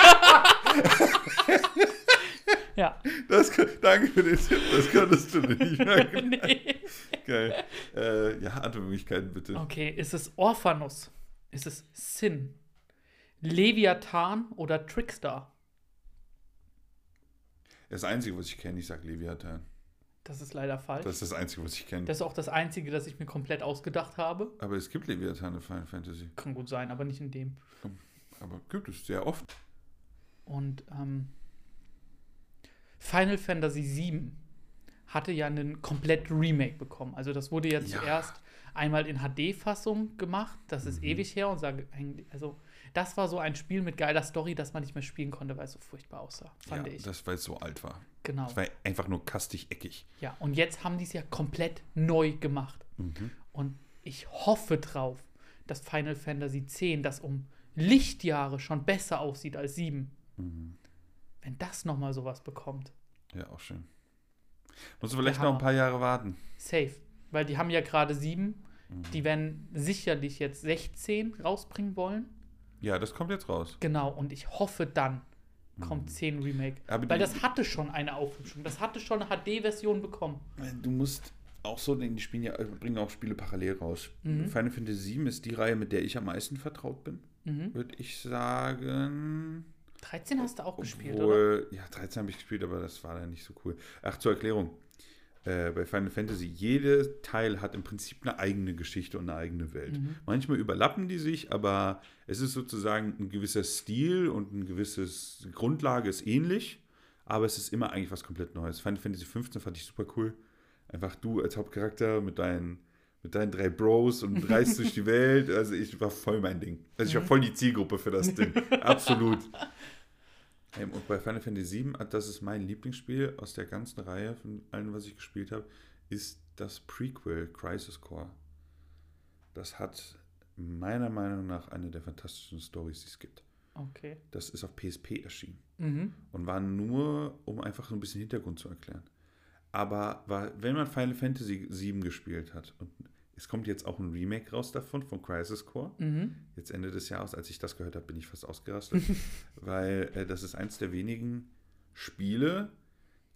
Ja. Das, danke für den Tipp. Das konntest du dir nicht merken. nee. Geil. Äh, ja, Antwortmöglichkeiten bitte. Okay, ist es Orphanus? Ist es Sin? Leviathan oder Trickstar? Das Einzige, was ich kenne, ich sage Leviathan. Das ist leider falsch. Das ist das Einzige, was ich kenne. Das ist auch das Einzige, das ich mir komplett ausgedacht habe. Aber es gibt Leviathan in Final Fantasy. Kann gut sein, aber nicht in dem. Aber gibt es sehr oft. Und ähm, Final Fantasy VII hatte ja einen komplett Remake bekommen. Also das wurde ja, Ja. zuerst einmal in HD-Fassung gemacht. Das ist ewig her und sage eigentlich, also das war so ein Spiel mit geiler Story, das man nicht mehr spielen konnte, weil es so furchtbar aussah, fand ja, ich. das, weil es so alt war. genau. Das war einfach nur kastig-eckig. Ja, und jetzt haben die es ja komplett neu gemacht. Mhm. Und ich hoffe drauf, dass Final Fantasy X, das um Lichtjahre schon besser aussieht als 7, Mhm. wenn das nochmal sowas bekommt. Ja, auch schön. Musst du vielleicht noch ein paar Jahre warten. Safe. Weil die haben ja gerade 7. Mhm. Die werden sicherlich jetzt 16 rausbringen wollen. Ja, das kommt jetzt raus. Genau. Und ich hoffe dann kommt 10 Remake. Mhm. Aber Weil das hatte schon eine Aufhübschung. Das hatte schon eine HD-Version bekommen. Du musst auch so denken, die spielen ja, äh, bringen auch Spiele parallel raus. Mhm. Final Fantasy VII ist die Reihe, mit der ich am meisten vertraut bin, Mhm. würde ich sagen. 13 hast du auch gespielt, oder? Obwohl, ja, 13 habe ich gespielt, aber das war dann nicht so cool. Ach, zur Erklärung. Äh, bei Final Fantasy, jeder Teil hat im Prinzip eine eigene Geschichte und eine eigene Welt. Mhm. Manchmal überlappen die sich, aber es ist sozusagen ein gewisser Stil und ein gewisses Grundlage ist ähnlich, aber es ist immer eigentlich was komplett Neues. Final Fantasy 15 fand ich super cool. Einfach du als Hauptcharakter mit deinen, mit deinen drei Bros und reist durch die Welt. Also ich war voll mein Ding. Also ich war voll die Zielgruppe für das Ding. Absolut. Und bei Final Fantasy VII, das ist mein Lieblingsspiel aus der ganzen Reihe von allen, was ich gespielt habe, ist das Prequel Crisis Core. Das hat meiner Meinung nach eine der fantastischen Stories, die es gibt. Okay. Das ist auf PSP erschienen Mhm. und war nur, um einfach so ein bisschen Hintergrund zu erklären. Aber war, wenn man Final Fantasy VII gespielt hat und es kommt jetzt auch ein Remake raus davon, von Crisis Core, Mhm. jetzt Ende des Jahres, als ich das gehört habe, bin ich fast ausgerastet, weil äh, das ist eins der wenigen Spiele,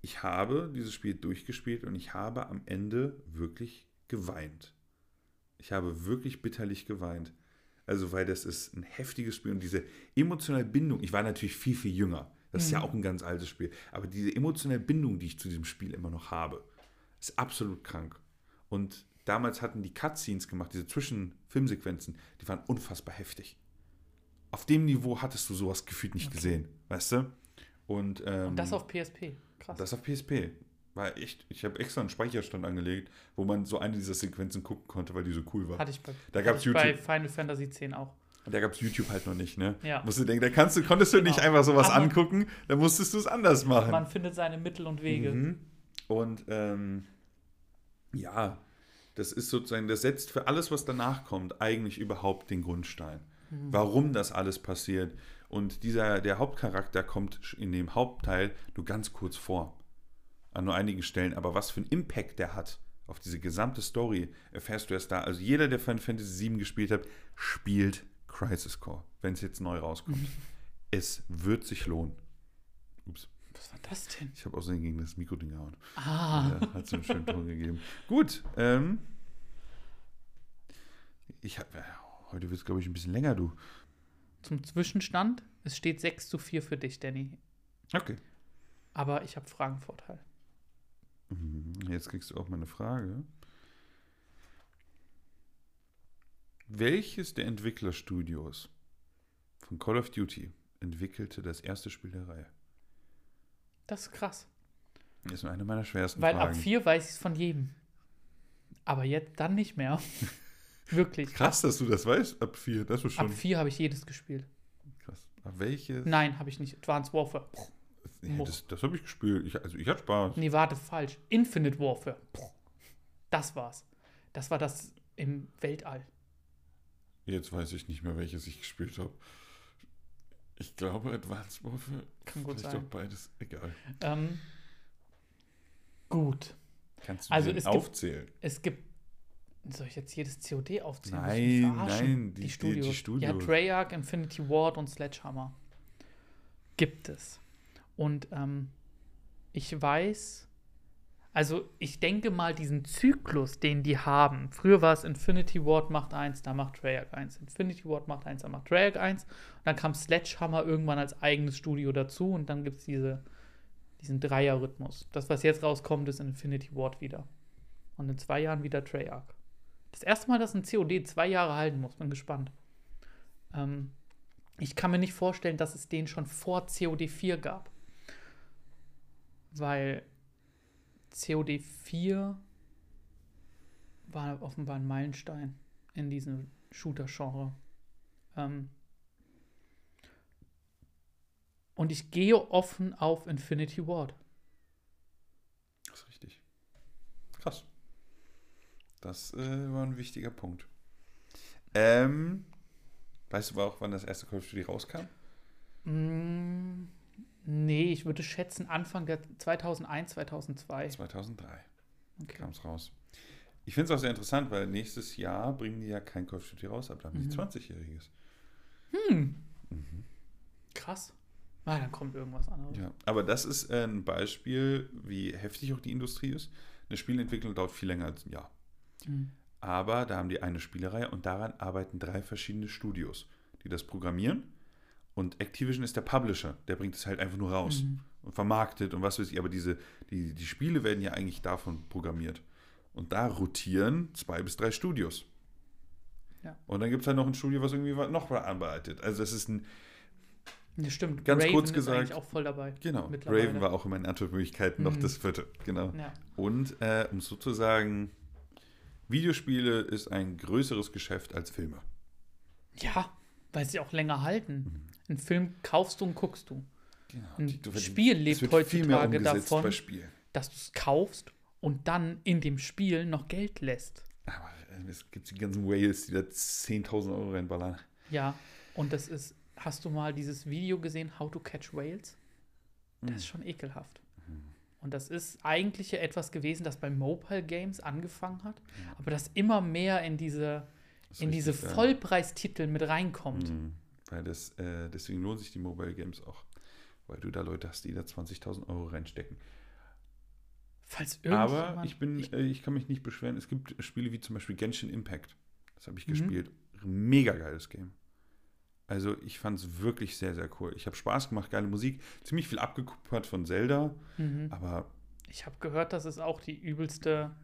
ich habe dieses Spiel durchgespielt und ich habe am Ende wirklich geweint. Ich habe wirklich bitterlich geweint. Also, weil das ist ein heftiges Spiel und diese emotionale Bindung, ich war natürlich viel, viel jünger. Das ist ja auch ein ganz altes Spiel. Aber diese emotionale Bindung, die ich zu diesem Spiel immer noch habe, ist absolut krank. Und damals hatten die Cutscenes gemacht, diese Zwischenfilmsequenzen, die waren unfassbar heftig. Auf dem Niveau hattest du sowas gefühlt nicht gesehen, weißt du? Und, ähm, Und das auf PSP. Krass. das auf PSP. War echt, ich habe extra einen Speicherstand angelegt, wo man so eine dieser Sequenzen gucken konnte, weil die so cool war. hatte ich bei, Da gab's ich bei YouTube. Final Fantasy X auch. Da gab es YouTube halt noch nicht, ne? Ja. Musst du denken, da kannst du, konntest du nicht Genau. einfach sowas Aber- angucken, da musstest du es anders machen. Man findet seine Mittel und Wege. Mhm. Und ähm, ja, das ist sozusagen, das setzt für alles, was danach kommt, eigentlich überhaupt den Grundstein. Mhm. Warum das alles passiert. Und dieser, der Hauptcharakter kommt in dem Hauptteil nur ganz kurz vor. An nur einigen Stellen. Aber was für einen Impact der hat auf diese gesamte Story, erfährst du erst da. Also jeder, der Final Fantasy VII gespielt hat, spielt Crisis Core, wenn es jetzt neu rauskommt. es wird sich lohnen. Ups. Was war das denn? Ich habe außerdem gegen das Mikro-Ding gehauen. Ah. Ja, hat so einen schönen Ton gegeben. Gut. Ähm, ich hab, äh, heute wird es, glaube ich, ein bisschen länger, du. Zum Zwischenstand, es steht 6 zu 4 für dich, Danny. Okay. Aber ich habe Fragenvorteil. Mhm, Jetzt kriegst du auch mal eine Frage. Welches der Entwicklerstudios von Call of Duty entwickelte das erste Spiel der Reihe? Das ist krass. Das ist eine meiner schwersten Weil Fragen. ab 4 weiß ich es von jedem. Aber jetzt dann nicht mehr. Wirklich. Krass, dass du das weißt, ab 4. Das ist schon Ab 4 habe ich jedes gespielt. krass. Aber welches? Nein, habe ich nicht. Advanced Warfare. Ja, das das habe ich gespielt. Ich, also ich hatte Spaß. Nee, warte, falsch. Infinite Warfare. Das war's. Das war das im Weltall. Jetzt weiß ich nicht mehr, welches ich gespielt habe. Ich glaube, Advanced Warfare. Kann gut sein. auch beides. Egal. Ähm, gut. Kannst du Also es gibt- aufzählen? Es gibt. Soll ich jetzt jedes COD aufzählen? Nein, nein, die- die, die- Studios. die Studios. Ja, Treyarch, Infinity Ward und Sledgehammer. Gibt es. Und ähm, ich weiß, also ich denke mal, diesen Zyklus, den die haben. Früher war es Infinity Ward macht 1, da macht Treyarch 1. Infinity Ward macht 1, da macht Treyarch 1. Und dann kam Sledgehammer irgendwann als eigenes Studio dazu und dann gibt es diese, diesen Dreier-Rhythmus. Das, was jetzt rauskommt, ist Infinity Ward wieder. Und in zwei Jahren wieder Treyarch. Das erste Mal, dass ein COD zwei Jahre halten muss. Bin gespannt. Ähm, ich kann mir nicht vorstellen, dass es den schon vor COD 4 gab. Weil COD 4 war offenbar ein Meilenstein in diesem Shooter-Genre. Ähm, und ich gehe offen auf Infinity Ward. Das ist richtig. Krass. Das äh, war ein wichtiger Punkt. Ähm, weißt du auch, wann das erste Call of Duty rauskam? Mm, nee, ich würde schätzen Anfang der 2001, 2002. 2003 Okay. kam es raus. Ich finde es auch sehr interessant, weil nächstes Jahr bringen die ja kein Call of Duty raus, aber da haben die Mhm. 20-Jähriges. Krass. Ah, dann kommt irgendwas anderes. Ja, aber das ist äh, ein Beispiel, wie heftig auch die Industrie ist. Eine Spielentwicklung dauert viel länger als ein Jahr. Mhm. Aber da haben die eine Spielereihe und daran arbeiten drei verschiedene Studios, die das programmieren. Und Activision ist der Publisher, der bringt es halt einfach nur raus Mhm. und vermarktet und was weiß ich. Aber diese, die, die Spiele werden ja eigentlich davon programmiert. Und da rotieren zwei bis drei Studios. Ja. Und dann gibt es halt noch ein Studio, was irgendwie noch bearbeitet. Also das ist ein, Ja, stimmt. Ganz Raven kurz gesagt- eigentlich auch voll dabei. genau. Raven war auch in meinen Antwortmöglichkeiten noch Mhm. das vierte. Genau. Ja. Und äh, um sozusagen, Videospiele ist ein größeres Geschäft als Filme. ja, weil sie auch länger halten. Mhm. Einen Film kaufst du und guckst du. Genau. Ein du- Spiel lebt wird viel mehr heutzutage davon. Dass du es kaufst und dann in dem Spiel noch Geld lässt. Aber äh, es gibt die ganzen Whales, die da 10.000 Euro reinballern. Ja, und das ist, hast du mal dieses Video gesehen, How to Catch Whales? Das Mhm. ist schon ekelhaft. Und das ist eigentlich ja etwas gewesen, das bei Mobile Games angefangen hat, aber das immer mehr in diese, in diese. Vollpreistitel mit reinkommt. Weil das, äh, deswegen lohnen sich die Mobile Games auch. Weil du da Leute hast, die da 20.000 Euro reinstecken. Falls Aber ich bin, äh, ich kann mich nicht beschweren. Es gibt Spiele wie zum Beispiel Genshin Impact. Das habe ich Mhm. gespielt. Mega geiles Game. Also ich fand es wirklich sehr, sehr cool. Ich habe Spaß gemacht, geile Musik. Ziemlich viel abgekupfert von Zelda. Mhm. Aber Ich habe gehört, das ist auch die übelste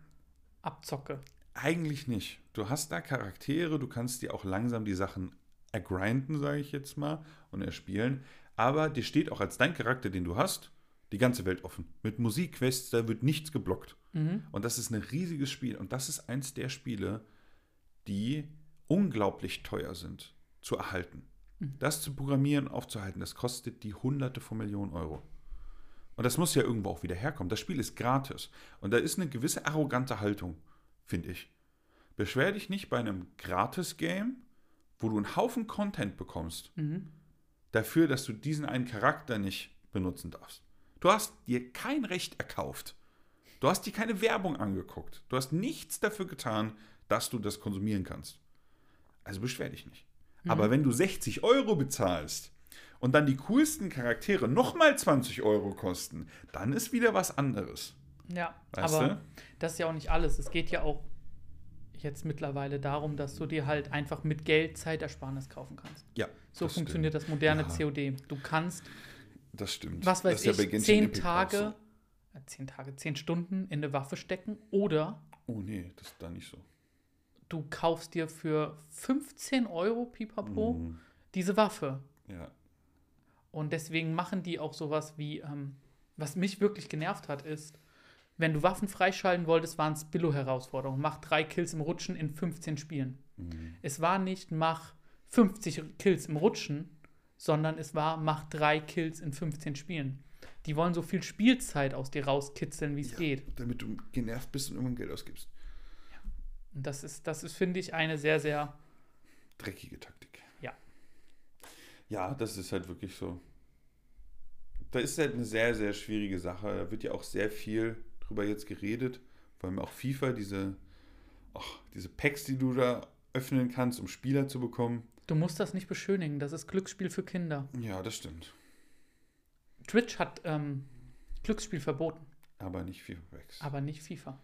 Abzocke. Eigentlich nicht. Du hast da Charaktere, du kannst dir auch langsam die Sachen ergrinden, sage ich jetzt mal, und erspielen. Aber dir steht auch als dein Charakter, den du hast, die ganze Welt offen. Mit Musikquests, da wird nichts geblockt. Mhm. Und das ist ein riesiges Spiel. Und das ist eins der Spiele, die unglaublich teuer sind zu erhalten. Mhm. Das zu programmieren, aufzuhalten, das kostet die Hunderte von Millionen Euro. Und das muss ja irgendwo auch wieder herkommen. Das Spiel ist gratis. Und da ist eine gewisse arrogante Haltung, finde ich. Beschwer dich nicht bei einem Gratis-Game, wo du einen Haufen Content bekommst, Mhm. dafür, dass du diesen einen Charakter nicht benutzen darfst. Du hast dir kein Recht erkauft. Du hast dir keine Werbung angeguckt. Du hast nichts dafür getan, dass du das konsumieren kannst. Also beschwer dich nicht. Aber wenn du 60 Euro bezahlst und dann die coolsten Charaktere nochmal 20 Euro kosten, dann ist wieder was anderes. Ja, Weißt aber du? das ist ja auch nicht alles. Es geht ja auch jetzt mittlerweile darum, dass du dir halt einfach mit Geld Zeitersparnis kaufen kannst. Ja. So funktioniert stimmt. das moderne Ja. COD. Du kannst, Das stimmt. was weiß das ja ich, Genshin zehn Tage, äh, zehn Tage, zehn Stunden in eine Waffe stecken oder. Oh nee, das ist da nicht so. du kaufst dir für 15 Euro pipapo Mhm. diese Waffe. Ja. Und deswegen machen die auch sowas wie, ähm, was mich wirklich genervt hat, ist, wenn du Waffen freischalten wolltest, waren es Billo-Herausforderungen. Mach drei Kills im Rutschen in 15 Spielen. Mhm. Es war nicht, mach 50 Kills im Rutschen, sondern es war, mach drei Kills in 15 Spielen. Die wollen so viel Spielzeit aus dir rauskitzeln, wie es Ja. geht. Damit du genervt bist und irgendwann Geld ausgibst. Und das ist, das ist, finde ich, eine sehr, sehr, Dreckige Taktik. Ja. Ja, das ist halt wirklich so. Da ist halt eine sehr, sehr schwierige Sache. Da wird ja auch sehr viel drüber jetzt geredet. Vor allem auch FIFA, diese, ach, diese Packs, die du da öffnen kannst, um Spieler zu bekommen. du musst das nicht beschönigen. Das ist Glücksspiel für Kinder. Ja, das stimmt. Twitch hat ähm, Glücksspiel verboten, Aber nicht FIFA-Packs. aber nicht FIFA.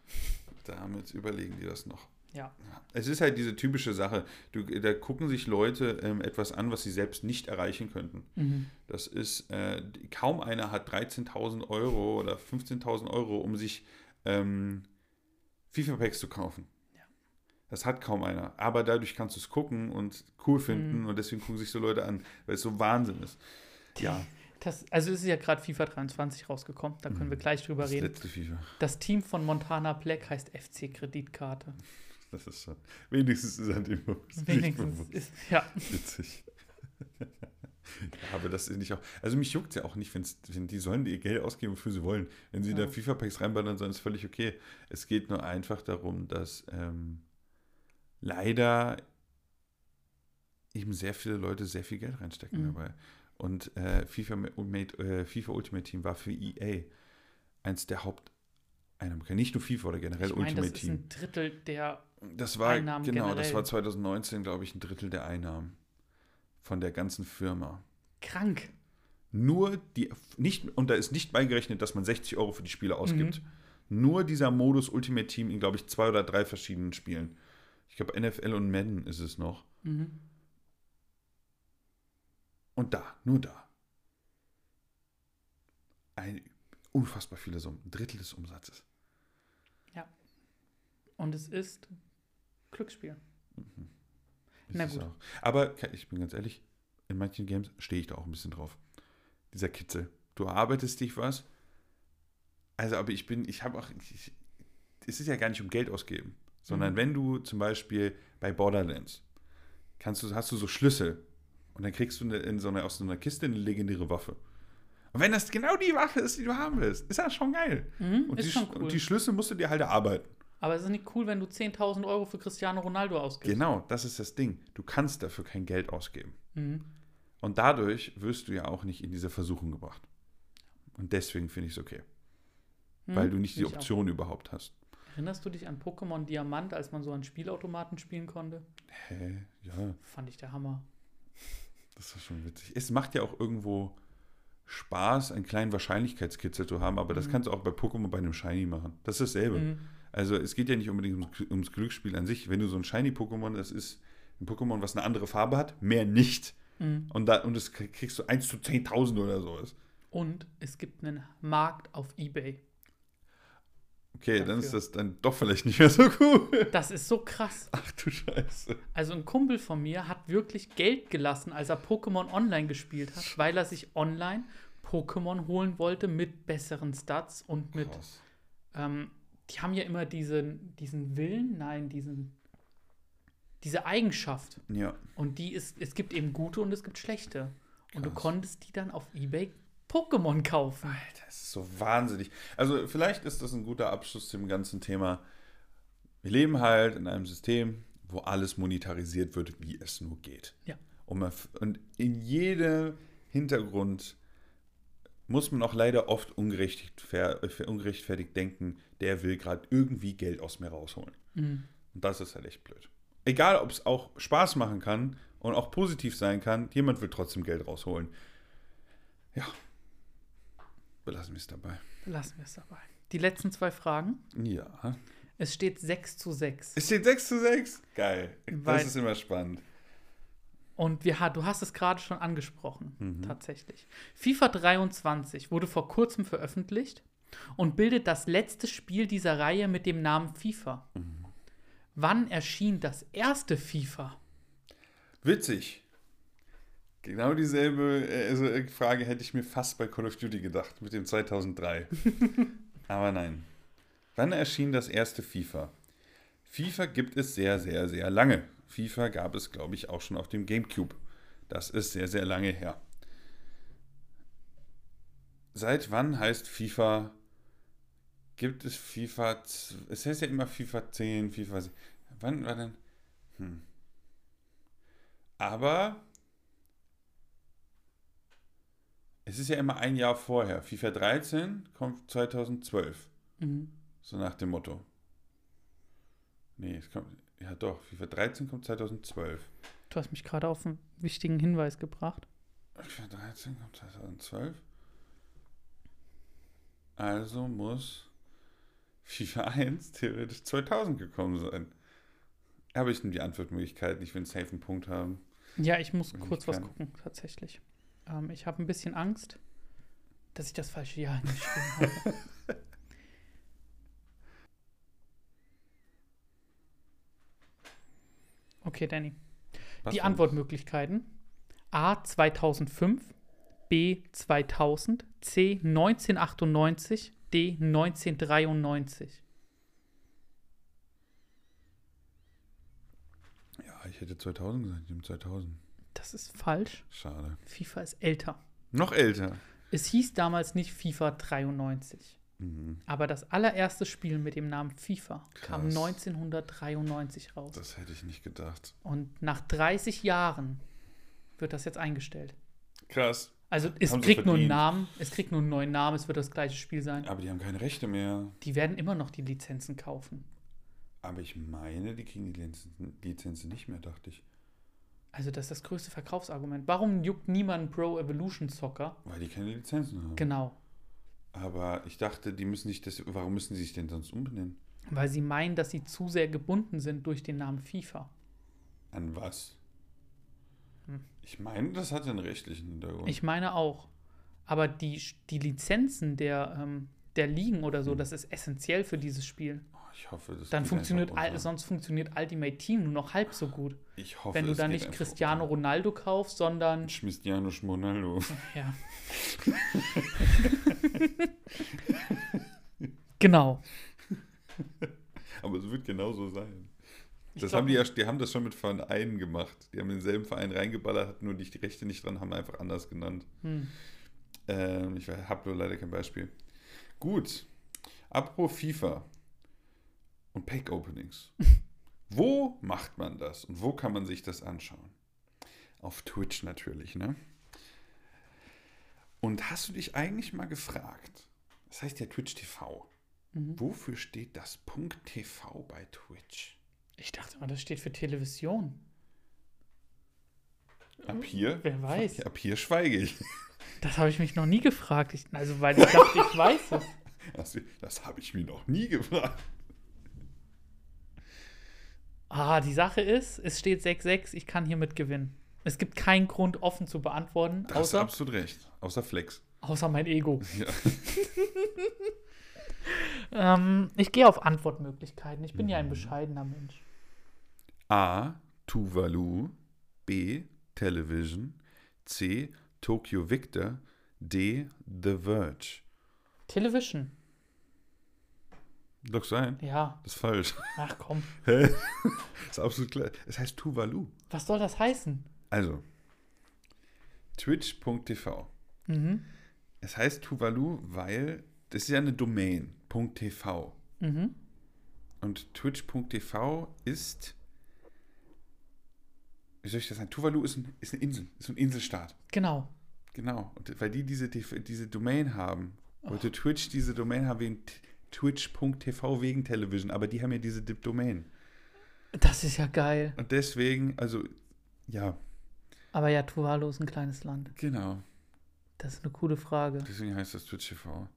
Damit überlegen die das noch. Ja. Es ist halt diese typische Sache. Du, da gucken sich Leute ähm, etwas an, was sie selbst nicht erreichen könnten. Mhm. Das ist, äh, kaum einer hat 13.000 Euro oder 15.000 Euro, um sich ähm, FIFA-Packs zu kaufen. Ja. Das hat kaum einer. Aber dadurch kannst du es gucken und cool finden Mhm. und deswegen gucken sich so Leute an, weil es so Wahnsinn ist. Ja, Das, also es ist ja gerade FIFA 23 rausgekommen, da können wir gleich drüber Das reden. Das Team von Montana Black heißt FC Kreditkarte. Das ist schon. Wenigstens ist an dem Wenigstens ist, ja. witzig. ja, aber das ist nicht auch. Also mich juckt ja auch nicht, wenn's, wenn die sollen ihr Geld ausgeben, wofür sie wollen. Wenn sie Ja. da FIFA-Packs reinballern sollen, ist völlig okay. Es geht nur einfach darum, dass ähm, leider eben sehr viele Leute sehr viel Geld reinstecken Mhm. dabei. Und äh, FIFA, Ultimate, äh, FIFA Ultimate Team war für EA eins der Haupteinnahmequellen. Nicht nur FIFA oder generell Ich meine, das Ultimate ist Team. ein Drittel der. Das war, Einnahmen genau, das generell. war 2019, glaube ich, ein Drittel der Einnahmen von der ganzen Firma. Krank. Nur die, nicht, und da ist nicht beigerechnet, dass man 60 Euro für die Spiele ausgibt. Mhm. Nur dieser Modus Ultimate Team in, glaube ich, zwei oder drei verschiedenen Spielen. Ich glaube, NFL und Madden ist es noch. Mhm. Und da, nur da. Ein unfassbar viele Summen. Ein Drittel des Umsatzes. Und es ist Glücksspiel. Ist Na gut. Aber ich bin ganz ehrlich, in manchen Games stehe ich da auch ein bisschen drauf. Dieser Kitzel. Du arbeitest dich was. Also, aber ich bin, ich habe auch, ich, es ist ja gar nicht um Geld ausgeben, sondern Mhm. wenn du zum Beispiel bei Borderlands kannst du, hast du so Schlüssel und dann kriegst du eine, in so einer, aus so einer Kiste eine legendäre Waffe. Und wenn das genau die Waffe ist, die du haben willst, ist das schon geil. Mhm, Und, ist die, schon cool. und die Schlüssel musst du dir halt erarbeiten. Aber es ist nicht cool, wenn du 10.000 Euro für Cristiano Ronaldo ausgibst. Genau, das ist das Ding. Du kannst dafür kein Geld ausgeben. Mhm. Und dadurch wirst du ja auch nicht in diese Versuchung gebracht. Und deswegen finde ich es okay. Mhm, Weil du nicht die ich auch. Option überhaupt hast. Erinnerst du dich an Pokémon Diamant, als man so an Spielautomaten spielen konnte? Hä? Ja, Fand ich der Hammer. das ist schon witzig. Es macht ja auch irgendwo Spaß, einen kleinen Wahrscheinlichkeitskitzel zu haben, aber das Mhm. kannst du auch bei Pokémon bei einem Shiny machen. Das ist dasselbe. Mhm. Also es geht ja nicht unbedingt ums, ums Glücksspiel an sich. Wenn du so ein Shiny-Pokémon, das ist ein Pokémon, was eine andere Farbe hat, mehr nicht. Mhm. Und, da, und das kriegst du 1 zu 10.000 oder sowas. Und es gibt einen Markt auf Ebay. Okay, dann Dafür. ist das dann doch vielleicht nicht mehr so cool. Das ist so krass. Ach du Scheiße. Also ein Kumpel von mir hat wirklich Geld gelassen, als er Pokémon Online gespielt hat, weil er sich online Pokémon holen wollte mit besseren Stats und mit, ähm, die haben ja immer diesen, diesen Willen, nein, diesen, diese Eigenschaft. Ja. Und die ist, es gibt eben gute und es gibt schlechte. Und du Krass. konntest die dann auf Ebay Pokémon kaufen. Alter, das ist so wahnsinnig. Also vielleicht ist das ein guter Abschluss zum ganzen Thema. Wir leben halt in einem System, wo alles monetarisiert wird, wie es nur geht. Ja. Und, man, und in jedem Hintergrund muss man auch leider oft ungerechtfertigt, ungerechtfertigt denken, der will gerade irgendwie Geld aus mir rausholen. Mhm. Und das ist halt echt blöd. Egal, ob es auch Spaß machen kann und auch positiv sein kann, jemand will trotzdem Geld rausholen. Ja. Belassen wir es dabei. Lassen wir es dabei. Die letzten zwei Fragen. Ja. Es steht 6 zu 6. Es steht 6 zu 6. Geil. Weil- das ist immer spannend. Und wir, ha- du hast es gerade schon angesprochen, Mhm. tatsächlich. FIFA 23 wurde vor kurzem veröffentlicht und bildet das letzte Spiel dieser Reihe mit dem Namen FIFA. Mhm. Wann erschien das erste FIFA? Witzig. Genau dieselbe äh, also, äh, Frage hätte ich mir fast bei Call of Duty gedacht, mit dem 2003. Aber nein. Wann erschien das erste FIFA? FIFA gibt es sehr, sehr, sehr lange. FIFA gab es, glaube ich, auch schon auf dem GameCube. Das ist sehr, sehr lange her. Seit wann heißt FIFA? Gibt es FIFA? Es heißt ja immer FIFA 10, FIFA. se- Wann war denn? Hm. Aber es ist ja immer ein Jahr vorher. FIFA 13 kommt 2012. Mhm. So nach dem Motto. Nee, es kommt. Ja, doch. FIFA 13 kommt 2012. Du hast mich gerade auf einen wichtigen Hinweis gebracht. FIFA 13 kommt 2012. Also muss FIFA 1 theoretisch 2000 gekommen sein. Aber ich nehme die Antwortmöglichkeiten. Ich will einen safen Punkt haben. Ja, ich muss Wenn ich kurz was gucken, tatsächlich. Ähm, ich habe ein bisschen Angst, dass ich das falsche Jahr hingeschrieben habe. Okay, Danny. Was Die? Antwortmöglichkeiten. A 2005, B 2000, C 1998, D 1993. Ja, ich hätte 2000 gesagt. Ich nehme 2000. Das ist falsch. Schade. FIFA ist älter. Noch älter. Es hieß damals nicht FIFA 93. Mhm. Aber das allererste Spiel mit dem Namen FIFA kam Krass. 1993 raus. Das hätte ich nicht gedacht. Und nach 30 Jahren wird das jetzt eingestellt. Krass. Also es Haben kriegt nur einen. Namen, es kriegt nur einen neuen Namen, es wird das gleiche Spiel sein. Aber die haben keine Rechte mehr. Die werden immer noch die Lizenzen kaufen. Aber ich meine, die kriegen die Lizenzen, Lizenzen nicht mehr, dachte ich. Also das ist das größte Verkaufsargument. Warum juckt niemand Pro Evolution Soccer? Weil die keine Lizenzen haben. Genau. Aber ich dachte, die müssen sich das. Warum müssen sie sich denn sonst umbenennen? Weil sie meinen, dass sie zu sehr gebunden sind durch den Namen FIFA. An was? Hm. Ich meine, das hat einen rechtlichen Hintergrund. Ich meine auch. Aber die, die Lizenzen der, ähm, der Ligen oder so, Hm. das ist essentiell für dieses Spiel. Ich hoffe, das Dann funktioniert, all, sonst funktioniert Ultimate Team nur noch halb so gut. Ich hoffe, Wenn du dann nicht Cristiano unter. Ronaldo kaufst, sondern Cristiano Ronaldo. Ja. genau. Aber es wird genauso sein. Ich Das glaub- haben die ja, die haben das schon mit Vereinen gemacht. Die haben denselben Verein reingeballert, hatten nur die Rechte nicht dran, haben einfach anders genannt. Hm. Ähm, ich habe nur leider kein Beispiel. Gut. Apropos FIFA und Pack Openings. wo macht man das und wo kann man sich das anschauen? Auf Twitch natürlich, ne? Und hast du dich eigentlich mal gefragt, das heißt ja Twitch TV, Mhm. wofür steht das Punkt TV bei Twitch? Ich dachte mal, das steht für Television. Ab hier? Wer weiß. Ab hier schweige ich. Das habe ich mich noch nie gefragt. Ich, also, weil ich dachte, ich weiß es. Das, das habe ich mir noch nie gefragt. Ah, die Sache ist, es steht 6-6, ich kann hiermit gewinnen. Es gibt keinen Grund, offen zu beantworten, Da hast du absolut recht. Außer Flex. außer mein Ego. Ja. Ähm, ich gehe auf Antwortmöglichkeiten. Ich bin ja Mhm. ein bescheidener Mensch. A. Tuvalu. B. Television. C. Tokyo Victor. D. The Verge. Television. Logst du ein? Ja. Das ist falsch. Ach komm. Hä? Das ist absolut klar. Es heißt Tuvalu. Was soll das heißen? Also, twitch.tv. Mhm. Es heißt Tuvalu, weil das ist ja eine Domain. .tv. Mhm. Und twitch.tv ist. Wie soll ich das sagen? Tuvalu ist, ein, ist eine Insel, ist ein Inselstaat. Genau. Genau. Und weil die diese, diese Domain haben, wollte Twitch diese Domain haben wegen t- twitch.tv wegen Television, aber die haben ja diese Di- Domain. Das ist ja geil. Und deswegen, also, ja, Aber ja, Tuvalu ist ein kleines Land. genau. Das ist eine coole Frage. Deswegen heißt das Twitch TV.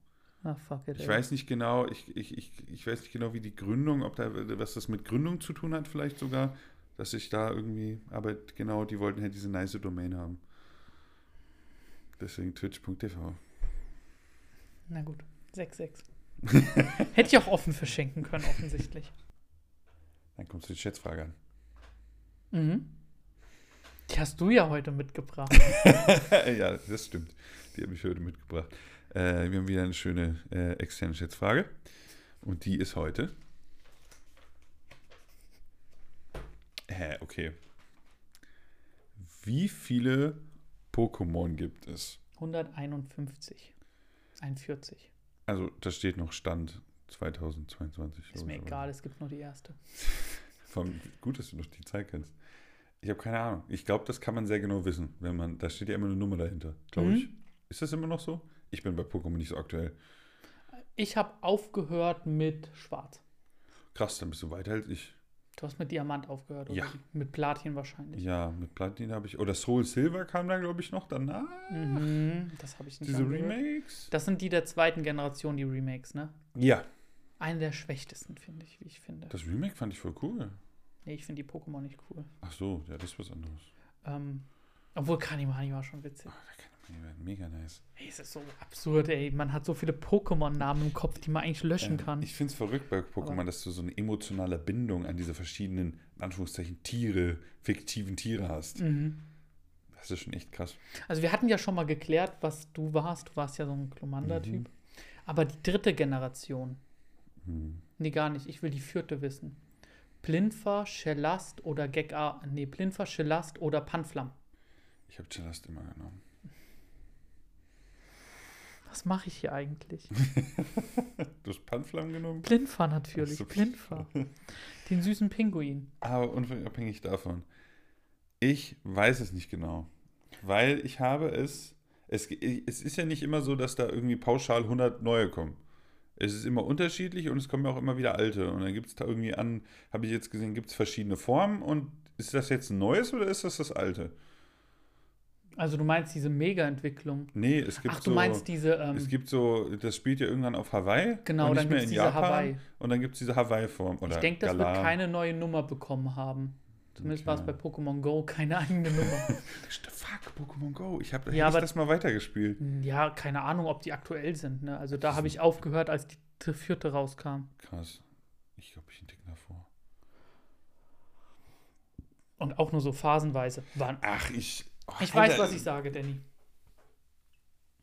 Ah, fuck it. Ich ey. weiß nicht genau, ich, ich, ich, ich weiß nicht genau, wie die Gründung, ob da was das mit Gründung zu tun hat, vielleicht sogar, dass ich da irgendwie, aber genau, die wollten halt diese nice Domain haben. Deswegen twitch.tv. Na gut. 6-6. Hätte ich auch offen verschenken können, offensichtlich. Dann kommst du die Schätzfrage an. Mhm. Die hast du ja heute mitgebracht. ja, das stimmt. Die habe ich heute mitgebracht. Äh, wir haben wieder eine schöne äh, externe Schätzfrage. Und die ist heute. Hä, okay. Wie viele Pokémon gibt es? 151. 41. Also, da steht noch Stand 2022. Ist mir egal, es gibt nur die erste. Vom, gut, dass du noch die Zeit kennst. Ich habe keine Ahnung. Ich glaube, das kann man sehr genau wissen, wenn man, da steht ja immer eine Nummer dahinter, glaube Mhm. ich. Ist das immer noch so? Ich bin bei Pokémon nicht so aktuell. Ich habe aufgehört mit Schwarz. Krass, dann bist du weiter als ich. Du hast mit Diamant aufgehört, oder? Ja. Mit Platin wahrscheinlich. Ja, mit Platin habe ich. Oder Soul Silver kam da, glaube ich, noch danach. Mhm, das habe ich nicht Diese angehört. Remakes. Das sind die der zweiten Generation, die Remakes, ne? Ja. Eine der schwächtesten, finde ich, wie ich finde. Das Remake fand ich voll cool. nee, ich finde die Pokémon nicht cool. Ach so, ja, das ist was anderes. Ähm, obwohl Kanimani war schon witzig. Oh, mega nice. Ey, es ist so absurd, ey. Man hat so viele Pokémon-Namen im Kopf, die man eigentlich löschen Ja, kann. Ich finde es verrückt bei Pokémon, Aber- dass du so eine emotionale Bindung an diese verschiedenen, in Anführungszeichen, Tiere, fiktiven Tiere hast. Mhm. Das ist schon echt krass. Also wir hatten ja schon mal geklärt, was du warst. Du warst ja so ein Glomanda-Typ. Aber die dritte Generation. Hm. Nee, gar nicht. Ich will die vierte wissen. Plinfer, Schellast oder Gek-A. Nee, Plinfer, Schellast oder Panflam. Ich habe Celeste immer genommen. Was mache ich hier eigentlich? Du hast Panflam genommen? Plinfer natürlich. So. Plinfer. Den süßen Pinguin. Aber unabhängig davon. Ich weiß es nicht genau. Weil ich habe es, es. Es ist ja nicht immer so, dass da irgendwie pauschal 100 neue kommen. Es ist immer unterschiedlich und es kommen ja auch immer wieder alte. Und dann gibt es da irgendwie an, habe ich jetzt gesehen, gibt es verschiedene Formen. Und ist das jetzt ein neues oder ist das das alte? Also du meinst diese Mega-Entwicklung. Nee, es gibt Ach, du so. meinst diese. Ähm, es gibt so, das spielt ja irgendwann auf Hawaii. Genau, und dann nicht mehr gibt's in diese Japan. Hawaii. Und dann gibt es diese Hawaii-Form. Ich denke, das Galar. wird keine neue Nummer bekommen haben. Zumindest war es bei Okay. Pokémon Go keine eigene Nummer. Fuck, Pokémon Go. Ich habe Ja, aber- das mal weitergespielt. ja, keine Ahnung, ob die aktuell sind. Ne? Also da habe ich aufgehört, als die vierte rauskam. Krass. Ich glaube, ich einen Tick davor. Und auch nur so phasenweise. Waren. Ach, ich. Oh, Ich weiß, was ich sage, Danny.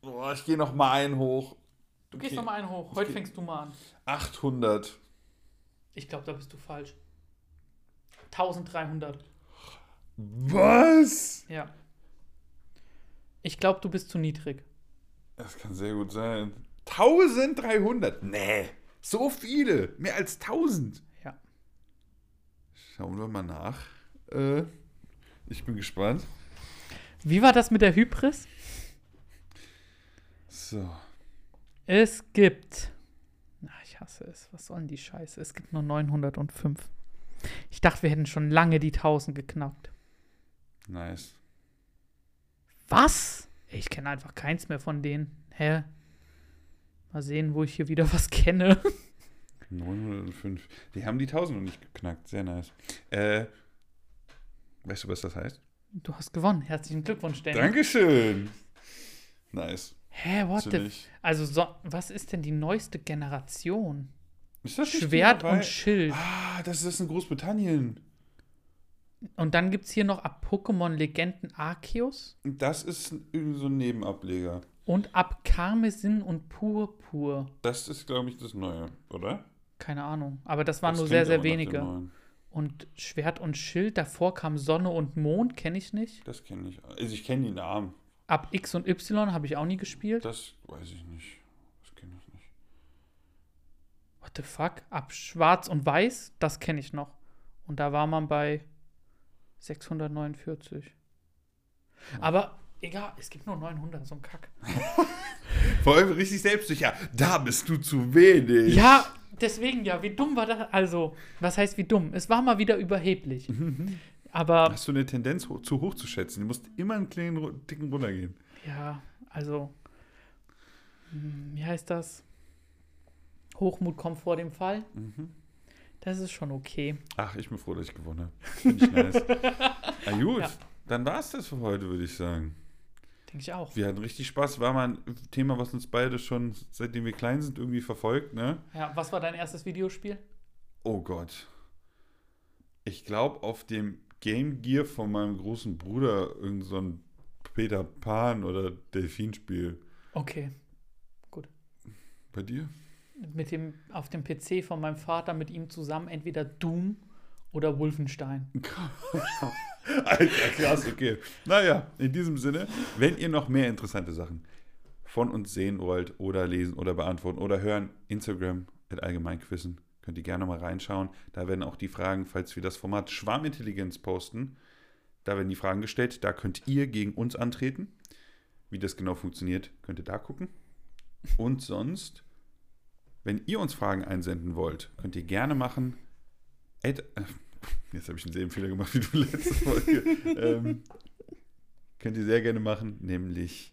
Oh, ich gehe noch mal einen hoch. Du gehst Okay. noch mal einen hoch. Heute fängst du mal an. 800. Ich glaube, da bist du falsch. 1300. Was? Ja. Ich glaube, du bist zu niedrig. Das kann sehr gut sein. 1300? Nee. So viele. Mehr als 1000. Ja. Schauen wir mal nach. Äh, ich bin gespannt. Wie war das mit der Hybris? So. Es gibt. Na, ich hasse es. Was soll denn die Scheiße? Es gibt nur 905. Ich dachte, wir hätten schon lange die 1000 geknackt. Nice. Was? Ich kenne einfach keins mehr von denen. Hä? Mal sehen, wo ich hier wieder was kenne. 905. Die haben die 1000 noch nicht geknackt. Sehr nice. Äh, weißt du, was das heißt? Du hast gewonnen. Herzlichen Glückwunsch, Danny. Dankeschön. Nice. Hä, what the... Also, so, was ist denn die neueste Generation? Ist das Schwert und Schild. Ah, das ist in Großbritannien. Und dann gibt es hier noch ab Pokémon Legenden Arceus Das ist irgendwie so ein Nebenableger. und ab Karmesin und Purpur. Das ist, glaube ich, das Neue, oder? Keine Ahnung. Aber das waren Das nur sehr, sehr wenige. Und Schwert und Schild, davor kam Sonne und Mond, kenne ich nicht. Das kenne ich. Also ich kenne die Namen. Ab X und Y habe ich auch nie gespielt. Das weiß ich nicht. Das kenne ich nicht. What the fuck? Ab Schwarz und Weiß, das kenne ich noch. Und da war man bei 649. Aber egal, es gibt nur 900, so ein Kack. Vor allem richtig selbstsicher. Da bist du zu wenig. Ja, deswegen ja, wie dumm war das? Also, was heißt wie dumm? Es war mal wieder überheblich. Aber Hast du eine Tendenz, ho zu hoch zu schätzen? Du musst immer einen kleinen Ticken runtergehen. ja, also, hm, wie heißt das? Hochmut kommt vor dem Fall. Mhm. Das ist schon okay. Ach, ich bin froh, dass ich gewonnen habe. Finde ich nice. Na gut, Ja. dann war es das für heute, würde ich sagen. Denke ich auch. Wir hatten richtig Spaß. War mal ein Thema, was uns beide schon, seitdem wir klein sind, irgendwie verfolgt, ne? Ja, was war dein erstes Videospiel? Oh Gott. Ich glaube, auf dem Game Gear von meinem großen Bruder irgend so ein Peter Pan oder Delfinspiel. Okay. Bei dir? Mit dem, auf dem PC von meinem Vater mit ihm zusammen entweder Doom oder Wolfenstein. Alter, krass, okay. Naja, in diesem Sinne, wenn ihr noch mehr interessante Sachen von uns sehen wollt oder lesen oder beantworten oder hören, Instagram at Allgemeinquissen, könnt ihr gerne mal reinschauen. Da werden auch die Fragen, falls wir das Format Schwarmintelligenz posten, da werden die Fragen gestellt. Da könnt ihr gegen uns antreten. Wie das genau funktioniert, könnt ihr da gucken. Und sonst, wenn ihr uns Fragen einsenden wollt, könnt ihr gerne machen. At, jetzt habe ich einen selben Fehler gemacht wie du letzte Folge. ähm, könnt ihr sehr gerne machen, nämlich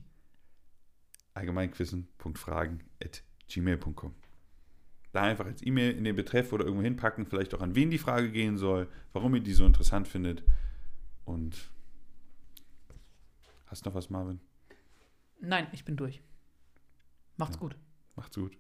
allgemeinquissen.fragen.gmail.com. Da einfach als E-Mail in den Betreff oder irgendwo hinpacken, vielleicht auch an wen die Frage gehen soll, warum ihr die so interessant findet. Und hast du noch was, Marvin? Nein, ich bin durch. Macht's Ja. gut. Macht's gut.